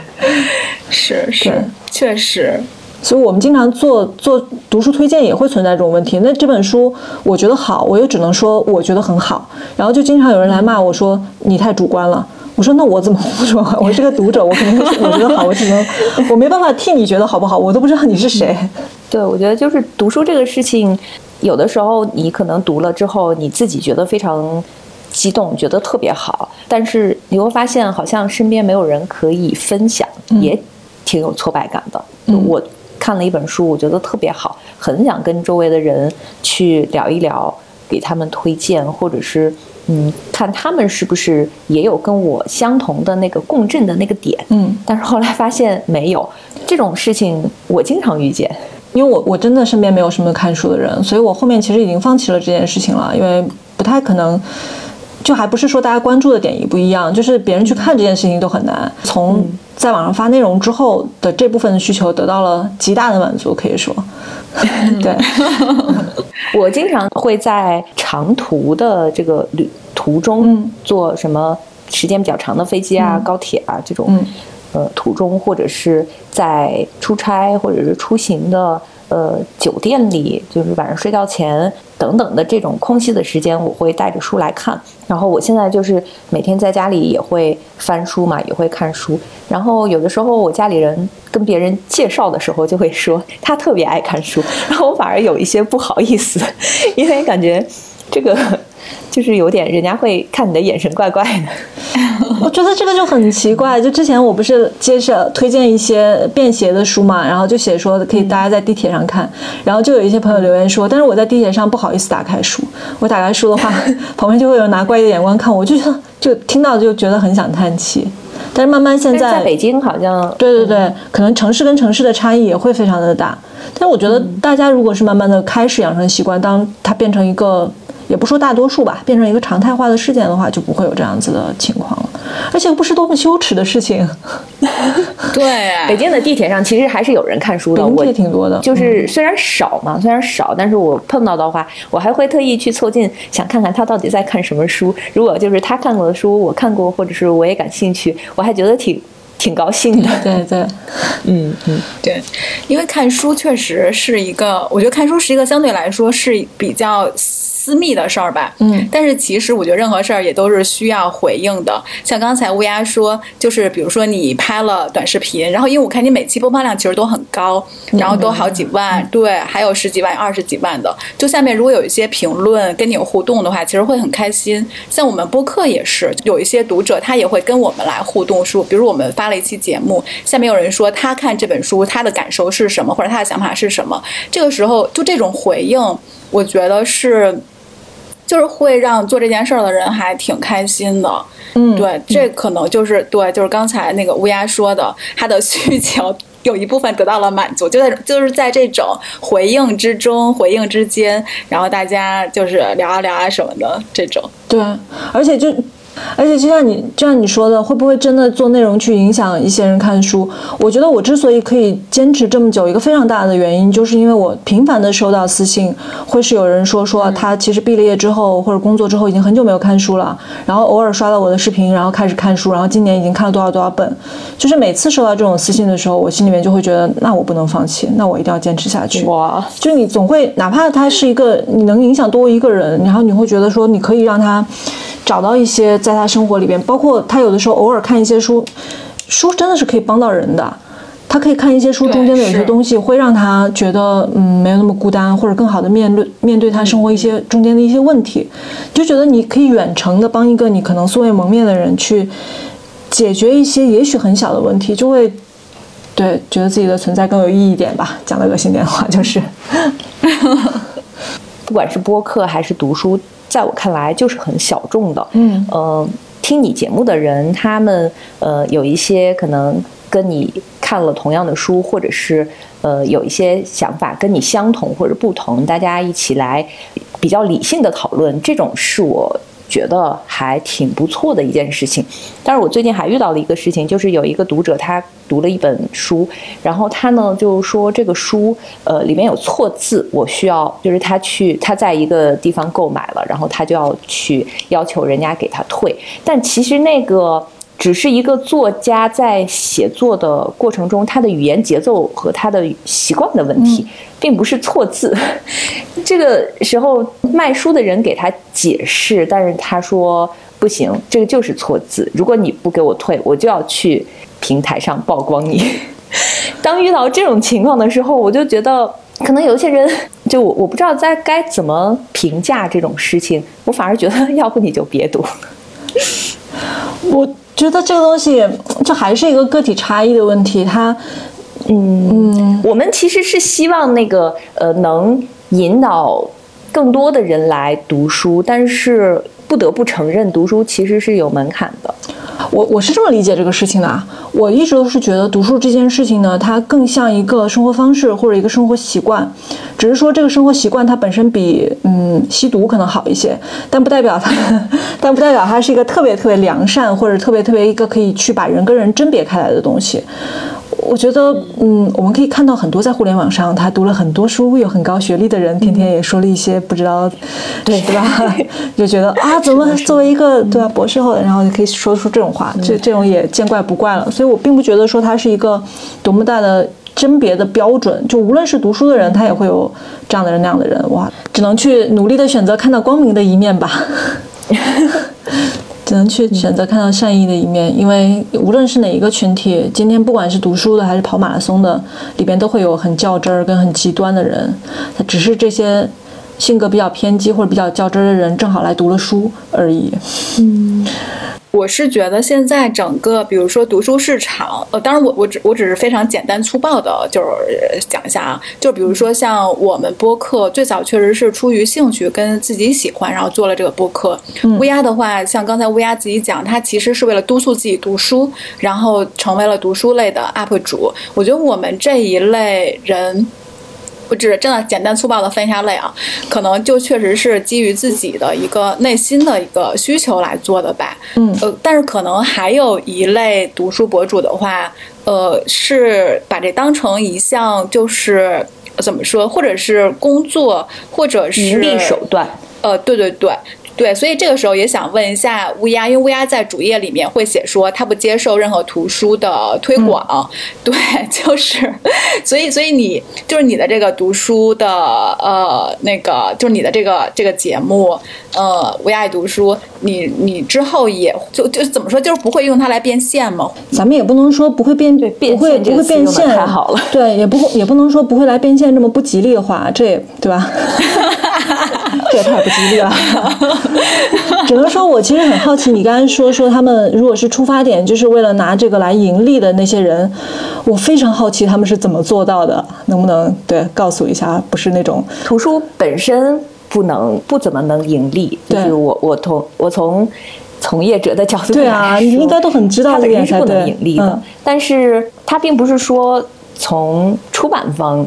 是是，确实。所以我们经常做做读书推荐，也会存在这种问题。那这本书我觉得好，我也只能说我觉得很好，然后就经常有人来骂我说你太主观了。我说那我怎么不说？[laughs] 我是个读者，我肯定是我觉得好，我只能我没办法替你觉得好不好，我都不知道你是谁。对，我觉得就是读书这个事情，有的时候你可能读了之后，你自己觉得非常激动，觉得特别好，但是你会发现好像身边没有人可以分享，也挺有挫败感的。我看了一本书，我觉得特别好，很想跟周围的人去聊一聊，给他们推荐，或者是。嗯，看他们是不是也有跟我相同的那个共振的那个点，嗯，但是后来发现没有。这种事情，我经常遇见，因为我我真的身边没有什么看书的人，所以我后面其实已经放弃了这件事情了，因为不太可能，就还不是说大家关注的点也不一样，就是别人去看这件事情都很难。从在网上发内容之后的这部分的需求得到了极大的满足，可以说，[laughs] 对。[laughs] 我经常会在长途的这个旅途中坐什么时间比较长的飞机啊、高铁啊这种，呃，途中或者是在出差或者是出行的呃酒店里，就是晚上睡觉前等等的这种空隙的时间，我会带着书来看。然后我现在就是每天在家里也会翻书嘛，也会看书。然后有的时候我家里人跟别人介绍的时候，就会说他特别爱看书，然后我反而有一些不好意思，[laughs] 因为感觉这个就是有点人家会看你的眼神怪怪的。[laughs] 我觉得这个就很奇怪。就之前我不是接着推荐一些便携的书嘛，然后就写说可以大家在地铁上看，然后就有一些朋友留言说，但是我在地铁上不好意思打开书，我打开书的话，[laughs] 旁边就会有人拿怪异的眼光看我，就就听到就觉得很想叹气。但是慢慢现在在北京好像对对对，可能城市跟城市的差异也会非常的大。但我觉得大家如果是慢慢的开始养成习惯，当它变成一个。也不说大多数吧，变成一个常态化的事件的话，就不会有这样子的情况了。而且不是多么羞耻的事情。[laughs] 对，北京的地铁上其实还是有人看书的，我也挺多的。就是虽然少嘛，虽然少，但是我碰到的话，我还会特意去凑近，想看看他到底在看什么书。如果就是他看过的书，我看过，或者是我也感兴趣，我还觉得挺挺高兴的。对对，嗯嗯，[laughs] 对，因为看书确实是一个，我觉得看书是一个相对来说是比较。私密的事儿吧，嗯，但是其实我觉得任何事儿也都是需要回应的。像刚才乌鸦说，就是比如说你拍了短视频，然后因为我看你每期播放量其实都很高，然后都好几万，对，还有十几万、二十几万的。就下面如果有一些评论跟你有互动的话，其实会很开心。像我们播客也是，有一些读者他也会跟我们来互动，说，比如我们发了一期节目，下面有人说他看这本书他的感受是什么，或者他的想法是什么，这个时候就这种回应，我觉得是。就是会让做这件事儿的人还挺开心的，嗯，对，这可能就是对，就是刚才那个乌鸦说的，他的需求有一部分得到了满足，就在就是在这种回应之中、回应之间，然后大家就是聊啊聊啊什么的这种，对，而且就。而且就像你就像你说的，会不会真的做内容去影响一些人看书？我觉得我之所以可以坚持这么久，一个非常大的原因，就是因为我频繁的收到私信，会是有人说说他其实毕了业之后或者工作之后已经很久没有看书了，然后偶尔刷到我的视频，然后开始看书，然后今年已经看了多少多少本。就是每次收到这种私信的时候，我心里面就会觉得，那我不能放弃，那我一定要坚持下去。哇！就你总会，哪怕他是一个你能影响多一个人，然后你会觉得说你可以让他。找到一些在他生活里边，包括他有的时候偶尔看一些书，书真的是可以帮到人的。他可以看一些书中间的有些东西，会让他觉得嗯没有那么孤单，或者更好的面对面对他生活一些中间的一些问题。就觉得你可以远程的帮一个你可能素未谋面的人去解决一些也许很小的问题，就会对觉得自己的存在更有意义一点吧。讲的恶心点话就是，[laughs] 不管是播客还是读书。在我看来，就是很小众的。嗯，呃，听你节目的人，他们呃有一些可能跟你看了同样的书，或者是呃有一些想法跟你相同或者不同，大家一起来比较理性的讨论，这种是我。觉得还挺不错的一件事情，但是我最近还遇到了一个事情，就是有一个读者他读了一本书，然后他呢就说这个书呃里面有错字，我需要就是他去他在一个地方购买了，然后他就要去要求人家给他退，但其实那个。只是一个作家在写作的过程中，他的语言节奏和他的习惯的问题，并不是错字。[laughs] 这个时候卖书的人给他解释，但是他说不行，这个就是错字。如果你不给我退，我就要去平台上曝光你。[laughs] 当遇到这种情况的时候，我就觉得可能有些人就我我不知道在该怎么评价这种事情。我反而觉得，[laughs] 要不你就别读。我。觉得这个东西，这还是一个个体差异的问题。它，嗯，我们其实是希望那个呃，能引导更多的人来读书，但是不得不承认，读书其实是有门槛的。我我是这么理解这个事情的啊，我一直都是觉得读书这件事情呢，它更像一个生活方式或者一个生活习惯，只是说这个生活习惯它本身比嗯吸毒可能好一些，但不代表它，[laughs] 但不代表它是一个特别特别良善或者特别特别一个可以去把人跟人甄别开来的东西。我觉得，嗯，我们可以看到很多在互联网上，他读了很多书、有很高学历的人，天天也说了一些不知道，对对吧？[laughs] 就觉得啊，怎么作为一个对吧博士后，然后就可以说出这种话，这这种也见怪不怪了。所以我并不觉得说他是一个多么大的甄别的标准。就无论是读书的人，他也会有这样的人那样的人，哇，只能去努力的选择看到光明的一面吧。只能去选择看到善意的一面，因为无论是哪一个群体，今天不管是读书的还是跑马拉松的，里边都会有很较真儿跟很极端的人。他只是这些性格比较偏激或者比较较真儿的人，正好来读了书而已。嗯。我是觉得现在整个，比如说读书市场，呃，当然我我只我只是非常简单粗暴的，就是讲一下啊，就比如说像我们播客，最早确实是出于兴趣跟自己喜欢，然后做了这个播客。乌鸦的话，像刚才乌鸦自己讲，他其实是为了督促自己读书，然后成为了读书类的 UP 主。我觉得我们这一类人。我只是真的简单粗暴的分一下类啊，可能就确实是基于自己的一个内心的一个需求来做的吧。嗯，呃，但是可能还有一类读书博主的话，呃，是把这当成一项就是怎么说，或者是工作，或者是盈利手段。呃，对对对。对，所以这个时候也想问一下乌鸦，因为乌鸦在主页里面会写说他不接受任何图书的推广，嗯对，[laughs] 就是，所以所以你就是你的这个读书的呃那个就是你的这个这个节目呃乌鸦爱读书，你你之后也就就怎么说就是不会用它来变现吗？咱们也不能说不会变，对变不会不会变现，太好了对，也不会也不能说不会来变现这么不吉利的话，这也对吧？[laughs] 这也太不吉利了。[laughs] 只能说我其实很好奇，你刚才说说他们如果是出发点就是为了拿这个来盈利的那些人，我非常好奇他们是怎么做到的，能不能对告诉一下？不是那种图书本身不能不怎么能盈利，就对是我我从我从从业者的角度对啊你应该都很知道它这点本身是不能盈利的，嗯但是它并不是说从出版方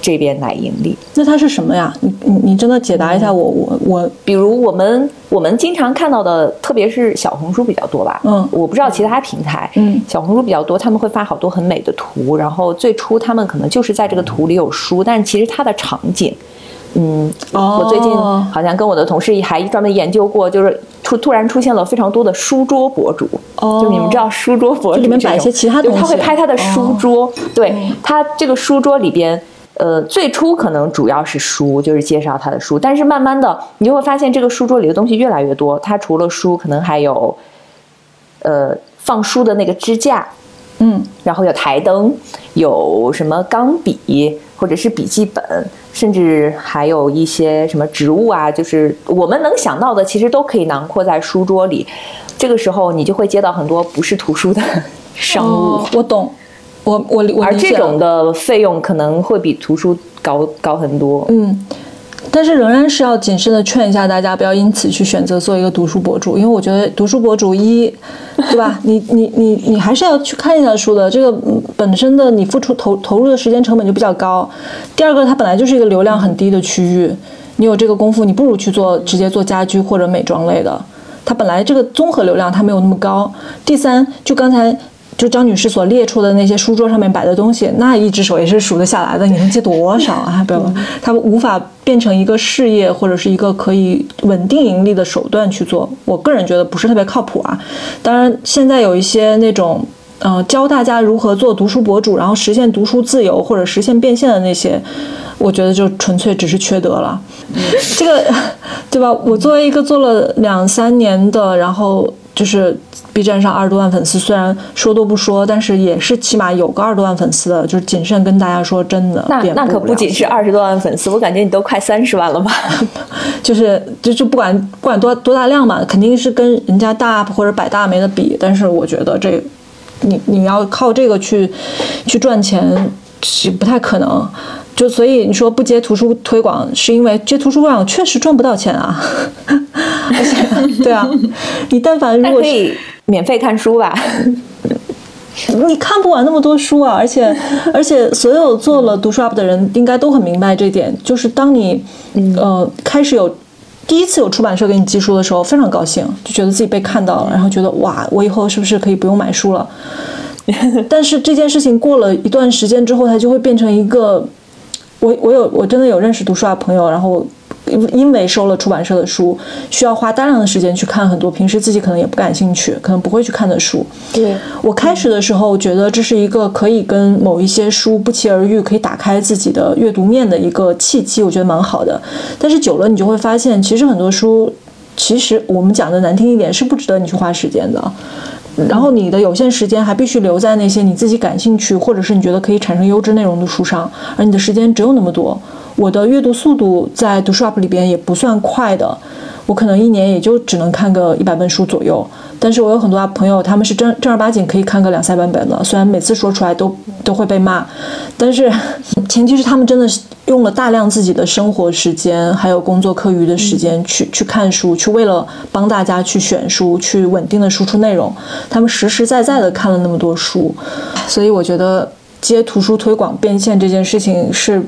这边来盈利。那它是什么呀？你你你真的解答一下我我我比如我们我们经常看到的，特别是小红书比较多吧，嗯我不知道其他平台，嗯小红书比较多，他们会发好多很美的图，然后最初他们可能就是在这个图里有书，但是其实它的场景。嗯，哦我最近好像跟我的同事还专门研究过，就是突突然出现了非常多的书桌博主，哦就你们知道书桌博主就里面摆一些其他就是他会拍他的书桌，对他这个书桌里边。呃，最初可能主要是书，就是介绍他的书，但是慢慢的，你就会发现这个书桌里的东西越来越多。他除了书，可能还有，呃，放书的那个支架，嗯然后有台灯，有什么钢笔或者是笔记本，甚至还有一些什么植物啊，就是我们能想到的，其实都可以囊括在书桌里。这个时候，你就会接到很多不是图书的 [laughs] 商务，哦，我懂，我我我而这种的费用可能会比图书高高很多。嗯，但是仍然是要谨慎的劝一下大家，不要因此去选择做一个读书博主，因为我觉得读书博主一，对吧？你你你你还是要去看一下书的，这个嗯本身的你付出投投入的时间成本就比较高。第二个，它本来就是一个流量很低的区域，你有这个功夫，你不如去做直接做家居或者美妆类的。它本来这个综合流量它没有那么高。第三，就刚才就张女士所列出的那些书桌上面摆的东西，那一只手也是数得下来的，你能接多少啊？[laughs] 不要，它无法变成一个事业或者是一个可以稳定盈利的手段去做。我个人觉得不是特别靠谱啊。当然，现在有一些那种。呃，教大家如何做读书博主，然后实现读书自由或者实现变现的那些，我觉得就纯粹只是缺德了。[laughs] 这个，对吧？我作为一个做了两三年的，然后就是 B 站上二十多万粉丝，虽然说多不说，但是也是起码有个二十多万粉丝的，就是谨慎跟大家说，真的，那那可不仅是二十多万粉丝，我感觉你都快三十万了吧？[laughs] 就是就就不管不管多多大量嘛，肯定是跟人家大 UP 或者百大没得比。但是我觉得这，你你要靠这个去去赚钱是不太可能。就所以你说不接图书推广，是因为接图书推广确实赚不到钱啊。[laughs] 而且，对啊，你但凡如果是可以免费看书吧？[laughs] 你看不完那么多书啊，而且而且所有做了读书 UP 的人应该都很明白这点，就是当你呃开始有第一次有出版社给你寄书的时候，非常高兴，就觉得自己被看到了，然后觉得哇，我以后是不是可以不用买书了？[laughs] 但是这件事情过了一段时间之后，它就会变成一个，我我有我真的有认识读书 UP 朋友，然后。因因为收了出版社的书，需要花大量的时间去看很多平时自己可能也不感兴趣、可能不会去看的书。对，我开始的时候觉得这是一个可以跟某一些书不期而遇，可以打开自己的阅读面的一个契机，我觉得蛮好的。但是久了，你就会发现，其实很多书，其实我们讲的难听一点，是不值得你去花时间的。然后你的有限时间还必须留在那些你自己感兴趣，或者是你觉得可以产生优质内容的书上，而你的时间只有那么多。我的阅读速度在读书 UP 里边也不算快的，我可能一年也就只能看个一百本书左右。但是我有很多朋友，他们是正正儿八经可以看个两三百本的，虽然每次说出来都都会被骂，但是前提是他们真的是用了大量自己的生活时间，还有工作课余的时间去去看书，去为了帮大家去选书，去稳定的输出内容，他们实实在在的看了那么多书，所以我觉得接图书推广变现这件事情是。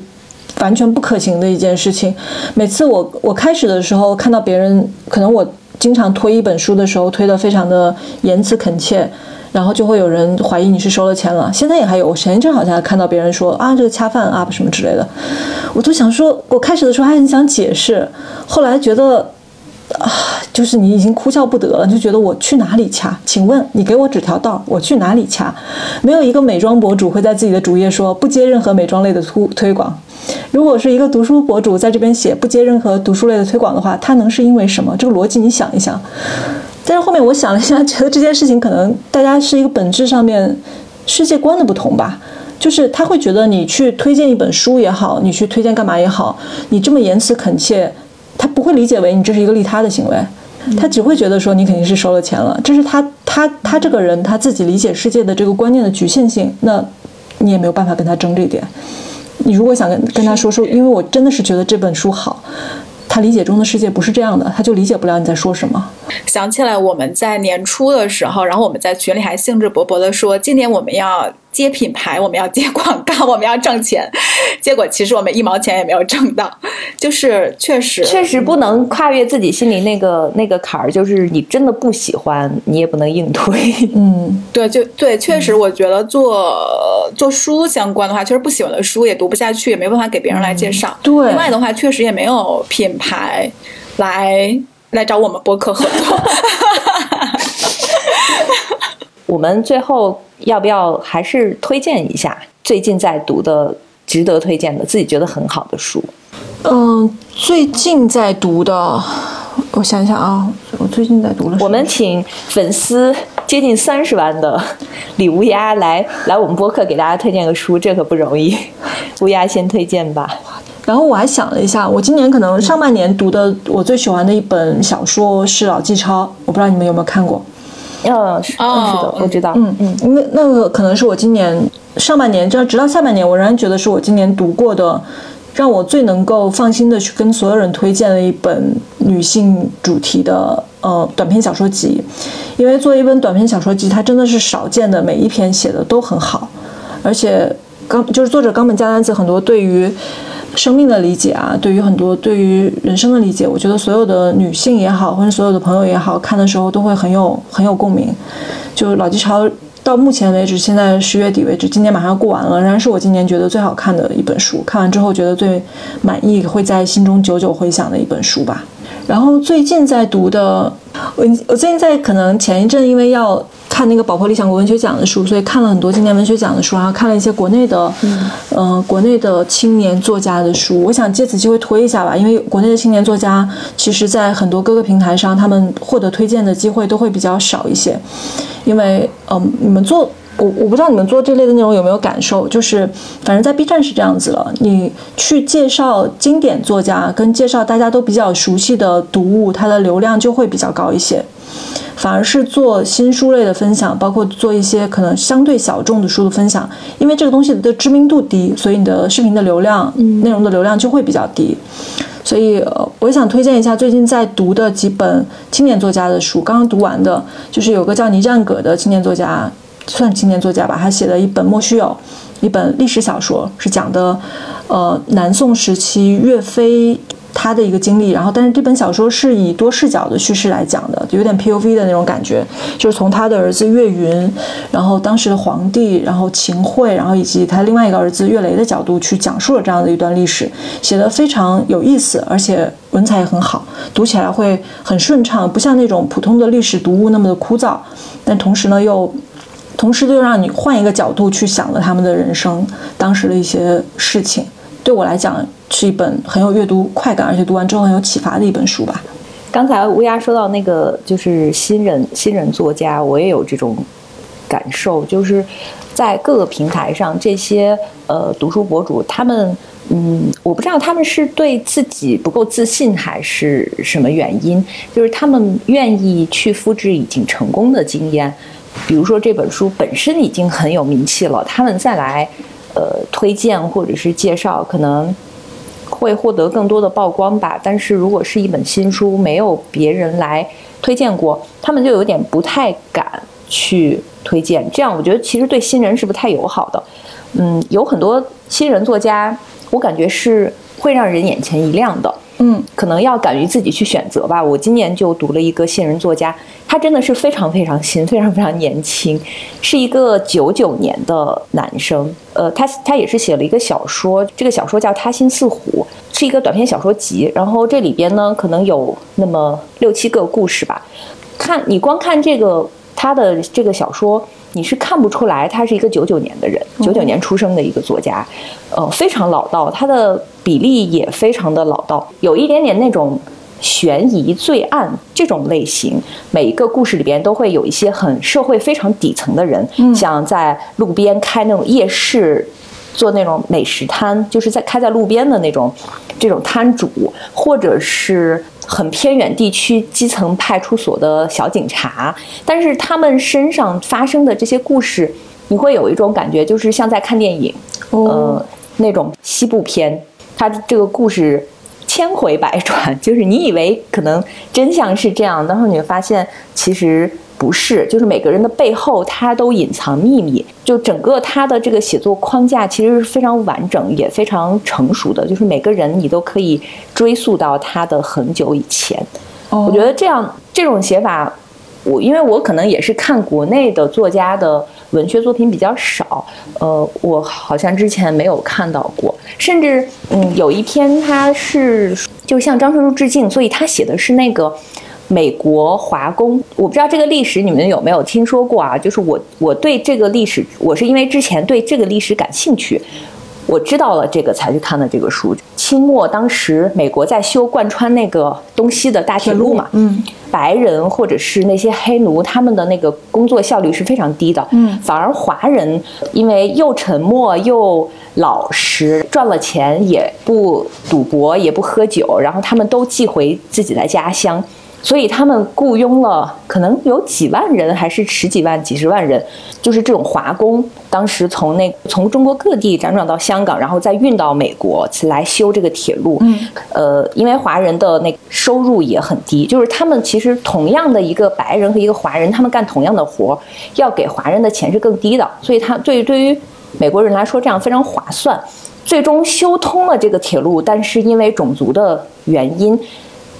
完全不可行的一件事情。每次我我开始的时候看到别人，可能我经常推一本书的时候推的非常的言辞恳切，然后就会有人怀疑你是收了钱了。现在也还有，我前一阵好像看到别人说啊这个恰饭 up 什么之类的，我都想说，我开始的时候还很想解释，后来觉得。啊，就是你已经哭笑不得了，就觉得我去哪里掐？请问你给我指条道，我去哪里掐？没有一个美妆博主会在自己的主页说不接任何美妆类的推推广。如果是一个读书博主在这边写不接任何读书类的推广的话，他能是因为什么？这个逻辑你想一想。但是后面我想了一下，觉得这件事情可能大家是一个本质上面世界观的不同吧。就是他会觉得你去推荐一本书也好，你去推荐干嘛也好，你这么言辞恳切，他不会理解为你这是一个利他的行为，他只会觉得说你肯定是收了钱了。这是他他他这个人他自己理解世界的这个观念的局限性，那你也没有办法跟他争这点。你如果想跟跟他说说，因为我真的是觉得这本书好，他理解中的世界不是这样的，他就理解不了你在说什么。想起来我们在年初的时候，然后我们在群里还兴致勃勃的说，今年我们要。接品牌，我们要接广告，我们要挣钱，[laughs] 结果其实我们一毛钱也没有挣到，就是确实确实不能跨越自己心里那个那个坎儿，就是你真的不喜欢，你也不能硬推。嗯，对，就对，确实，我觉得做做书相关的话，确实不喜欢的书也读不下去，也没办法给别人来介绍。对，另外的话，确实也没有品牌来来找我们播客合作。我们最后。要不要还是推荐一下最近在读的、值得推荐的、自己觉得很好的书？嗯，最近在读的，我想想啊，我最近在读了。我们请粉丝接近三十万的李乌鸦来来我们播客给大家推荐个书，这可不容易。[laughs] 乌鸦先推荐吧。然后我还想了一下，我今年可能上半年读的我最喜欢的一本小说是《老纪超》，我不知道你们有没有看过。嗯，是的，我知道。嗯嗯，因为那个可能是我今年上半年，就直到下半年，我仍然觉得是我今年读过的，让我最能够放心的去跟所有人推荐的一本女性主题的呃短篇小说集。因为作为一本短篇小说集，它真的是少见的，每一篇写的都很好，而且刚就是作者冈本加奈子很多对于。生命的理解啊，对于很多对于人生的理解，我觉得所有的女性也好，或者所有的朋友也好看的时候，都会很有很有共鸣。就老纪潮到目前为止，现在十月底为止，今年马上要过完了，仍然是我今年觉得最好看的一本书。看完之后觉得最满意，会在心中久久回响的一本书吧。然后最近在读的，我我最近在可能前一阵因为要。看那个宝珀理想国文学奖的书，所以看了很多今年文学奖的书，然后看了一些国内的，嗯，国内的青年作家的书。我想借此机会推一下吧，因为国内的青年作家，其实在很多各个平台上，他们获得推荐的机会都会比较少一些。因为，嗯，你们做我我不知道你们做这类的内容有没有感受，就是反正在 B 站是这样子了，你去介绍经典作家跟介绍大家都比较熟悉的读物，它的流量就会比较高一些。反而是做新书类的分享，包括做一些可能相对小众的书的分享，因为这个东西的知名度低，所以你的视频的流量、内容的流量就会比较低。所以，我也想推荐一下最近在读的几本青年作家的书。刚刚读完的，就是有个叫倪占葛的青年作家，算青年作家吧，他写了一本《莫须有》，一本历史小说，是讲的，呃，南宋时期岳飞。他的一个经历，然后但是这本小说是以多视角的叙事来讲的，有点 POV 的那种感觉，就是从他的儿子岳云，然后当时的皇帝，然后秦桧，然后以及他另外一个儿子岳雷的角度去讲述了这样的一段历史，写的非常有意思，而且文采也很好，读起来会很顺畅，不像那种普通的历史读物那么的枯燥，但同时呢又，同时就让你换一个角度去想了他们的人生，当时的一些事情，对我来讲。是一本很有阅读快感，而且读完之后很有启发的一本书吧。刚才乌鸦说到那个就是新人新人作家，我也有这种感受，就是在各个平台上，这些呃读书博主，他们嗯，我不知道他们是对自己不够自信，还是什么原因，就是他们愿意去复制已经成功的经验，比如说这本书本身已经很有名气了，他们再来呃推荐或者是介绍，可能。会获得更多的曝光吧，但是如果是一本新书，没有别人来推荐过，他们就有点不太敢去推荐。这样我觉得其实对新人是不太友好的。嗯，有很多新人作家，我感觉是会让人眼前一亮的。嗯，可能要敢于自己去选择吧。我今年就读了一个新人作家，他真的是非常非常新，非常非常年轻，是一个九九年的男生。呃，他他也是写了一个小说，这个小说叫《他心似虎》，是一个短篇小说集，然后这里边呢可能有那么六七个故事吧。看你光看这个他的这个小说，你是看不出来他是一个九九年的人，九九年出生的一个作家，呃，非常老道，他的比例也非常的老道，有一点点那种悬疑罪案这种类型。每一个故事里边都会有一些很社会非常底层的人，像在路边开那种夜市。做那种美食摊，就是在开在路边的那种，这种摊主，或者是很偏远地区基层派出所的小警察，但是他们身上发生的这些故事，你会有一种感觉，就是像在看电影，呃，那种西部片，它这个故事千回百转，就是你以为可能真相是这样，但是你会发现其实。不是，就是每个人的背后，他都隐藏秘密。就整个他的这个写作框架，其实是非常完整，也非常成熟的。就是每个人，你都可以追溯到他的很久以前。我觉得这样这种写法，我因为我可能也是看国内的作家的文学作品比较少，呃，我好像之前没有看到过。甚至，嗯，有一篇他是就向张春书致敬，所以他写的是那个。美国华工，我不知道这个历史你们有没有听说过啊？就是我我对这个历史，我是因为之前对这个历史感兴趣，我知道了这个才去看的这个书。清末当时美国在修贯穿那个东西的大铁路嘛，嗯，白人或者是那些黑奴，他们的那个工作效率是非常低的，嗯，反而华人因为又沉默又老实，赚了钱也不赌博也不喝酒，然后他们都寄回自己的家乡。所以他们雇佣了可能有几万人，还是十几万、几十万人，就是这种华工。当时从那从中国各地辗转到香港，然后再运到美国来修这个铁路。嗯，呃，因为华人的那收入也很低，就是他们其实同样的一个白人和一个华人，他们干同样的活，要给华人的钱是更低的。所以他对对于美国人来说，这样非常划算。最终修通了这个铁路，但是因为种族的原因，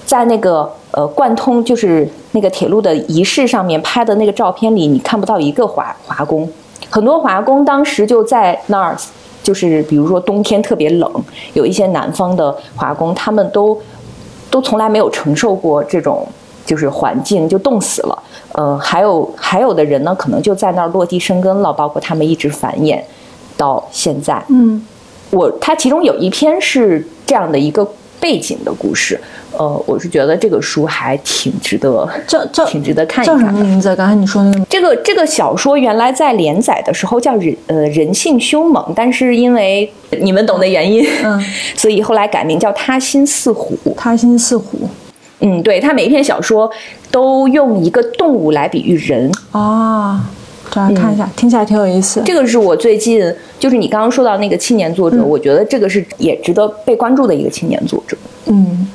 在那个。呃，贯通就是那个铁路的仪式上面拍的那个照片里，你看不到一个华华工。很多华工当时就在那儿，就是比如说冬天特别冷，有一些南方的华工，他们都都从来没有承受过这种就是环境，就冻死了。呃，还有还有的人呢，可能就在那儿落地生根了，包括他们一直繁衍到现在。嗯，我他其中有一篇是这样的一个背景的故事。呃，我是觉得这个书还挺值得，[laughs] 叫叫挺值得看一看。叫什么名字？刚才你说那个这个这个小说原来在连载的时候叫人呃人性凶猛，但是因为你们懂的原因，嗯，[laughs] 所以后来改名叫他心似虎。他心似虎。嗯，对他每一篇小说都用一个动物来比喻人啊，大家看一下，听起来挺有意思。这个是我最近就是你刚刚说到那个青年作者，我觉得这个是也值得被关注的一个青年作者。嗯。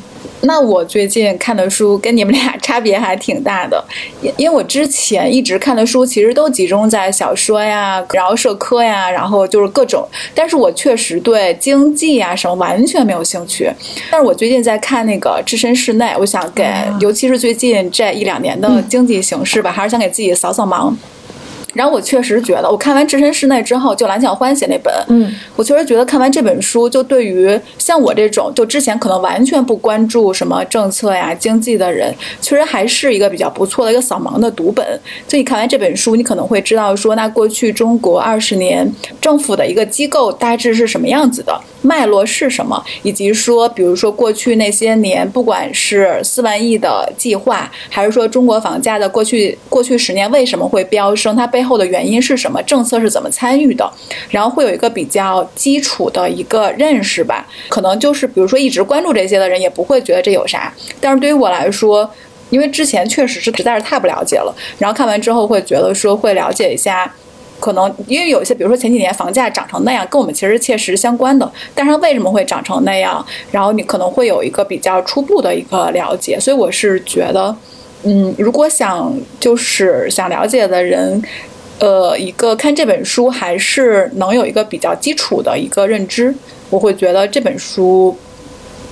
那我最近看的书跟你们俩差别还挺大的，因因为我之前一直看的书其实都集中在小说呀，然后社科呀，然后就是各种，但是我确实对经济啊什么完全没有兴趣。但是我最近在看那个《置身事内》，我想给，尤其是最近这一两年的经济形势吧，还是想给自己扫扫盲。然后我确实觉得，我看完《置身事内》之后，就蓝小欢写那本，嗯，我确实觉得看完这本书，就对于像我这种就之前可能完全不关注什么政策呀、经济的人，确实还是一个比较不错的一个扫盲的读本。所以看完这本书，你可能会知道说，那过去中国二十年政府的一个机构大致是什么样子的。脉络是什么？以及说，比如说过去那些年，不管是四万亿的计划，还是说中国房价的过去过去十年为什么会飙升，它背后的原因是什么？政策是怎么参与的？然后会有一个比较基础的一个认识吧。可能就是比如说一直关注这些的人，也不会觉得这有啥。但是对于我来说，因为之前确实是实在是太不了解了，然后看完之后会觉得说会了解一下。可能因为有一些，比如说前几年房价涨成那样，跟我们其实切实相关的。但是为什么会涨成那样？然后你可能会有一个比较初步的一个了解。所以我是觉得，嗯，如果想就是想了解的人，呃，一个看这本书还是能有一个比较基础的一个认知。我会觉得这本书，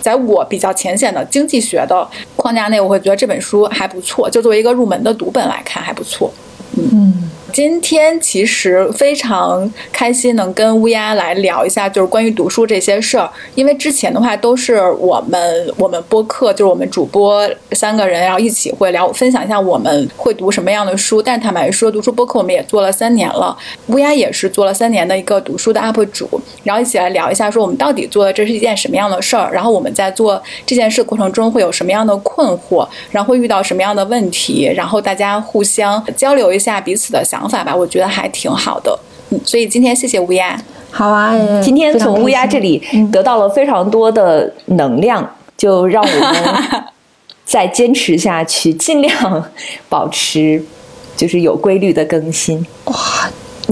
在我比较浅显的经济学的框架内，我会觉得这本书还不错。就作为一个入门的读本来看，还不错。嗯。今天其实非常开心能跟乌鸦来聊一下，就是关于读书这些事儿。因为之前的话都是我们我们播客，就是我们主播三个人，然后一起会聊分享一下我们会读什么样的书。但坦白说，读书播客我们也做了三年了，乌鸦也是做了三年的一个读书的 UP 主，然后一起来聊一下，说我们到底做的这是一件什么样的事儿，然后我们在做这件事过程中会有什么样的困惑，然后会遇到什么样的问题，然后大家互相交流一下彼此的想法吧，我觉得还挺好的。嗯，所以今天谢谢乌鸦。好啊，今天从乌鸦这里得到了非常多的能量，就让我们再坚持下去，尽量保持就是有规律的更新。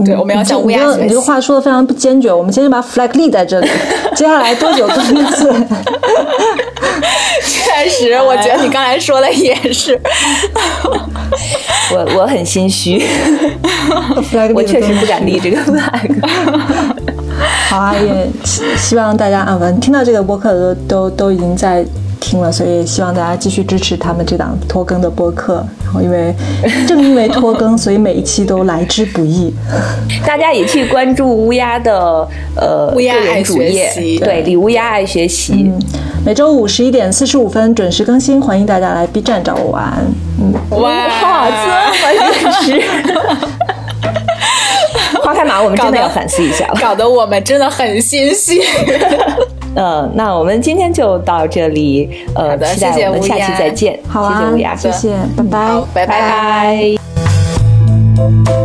对，我们要讲乌鸦学习你这个。话说的非常不坚决，我们先把 flag 立在这里，接下来多久更一次？[laughs] 确实，我觉得你刚才说的也是。我我很心虚，[laughs] 我确实不敢立这个 flag。[laughs] 好啊，也希希望大家啊，反正听到这个播客的都都都已经在听了，所以希望大家继续支持他们这档拖更的播客。然后因为正因为拖更，[laughs] 所以每一期都来之不易。大家也去关注乌鸦的呃乌鸦爱学习，对，李乌鸦爱学习。每周五十一点四十五分准时更新，欢迎大家来 B 站找我玩。嗯，哇，这么准时。[laughs] 花开马，我们真的要反思一下了。搞得我们真的很心虚。[laughs] 呃，那我们今天就到这里，呃，期待我们下期再见。好啊，谢谢乌鸦，谢谢，拜拜拜拜。拜。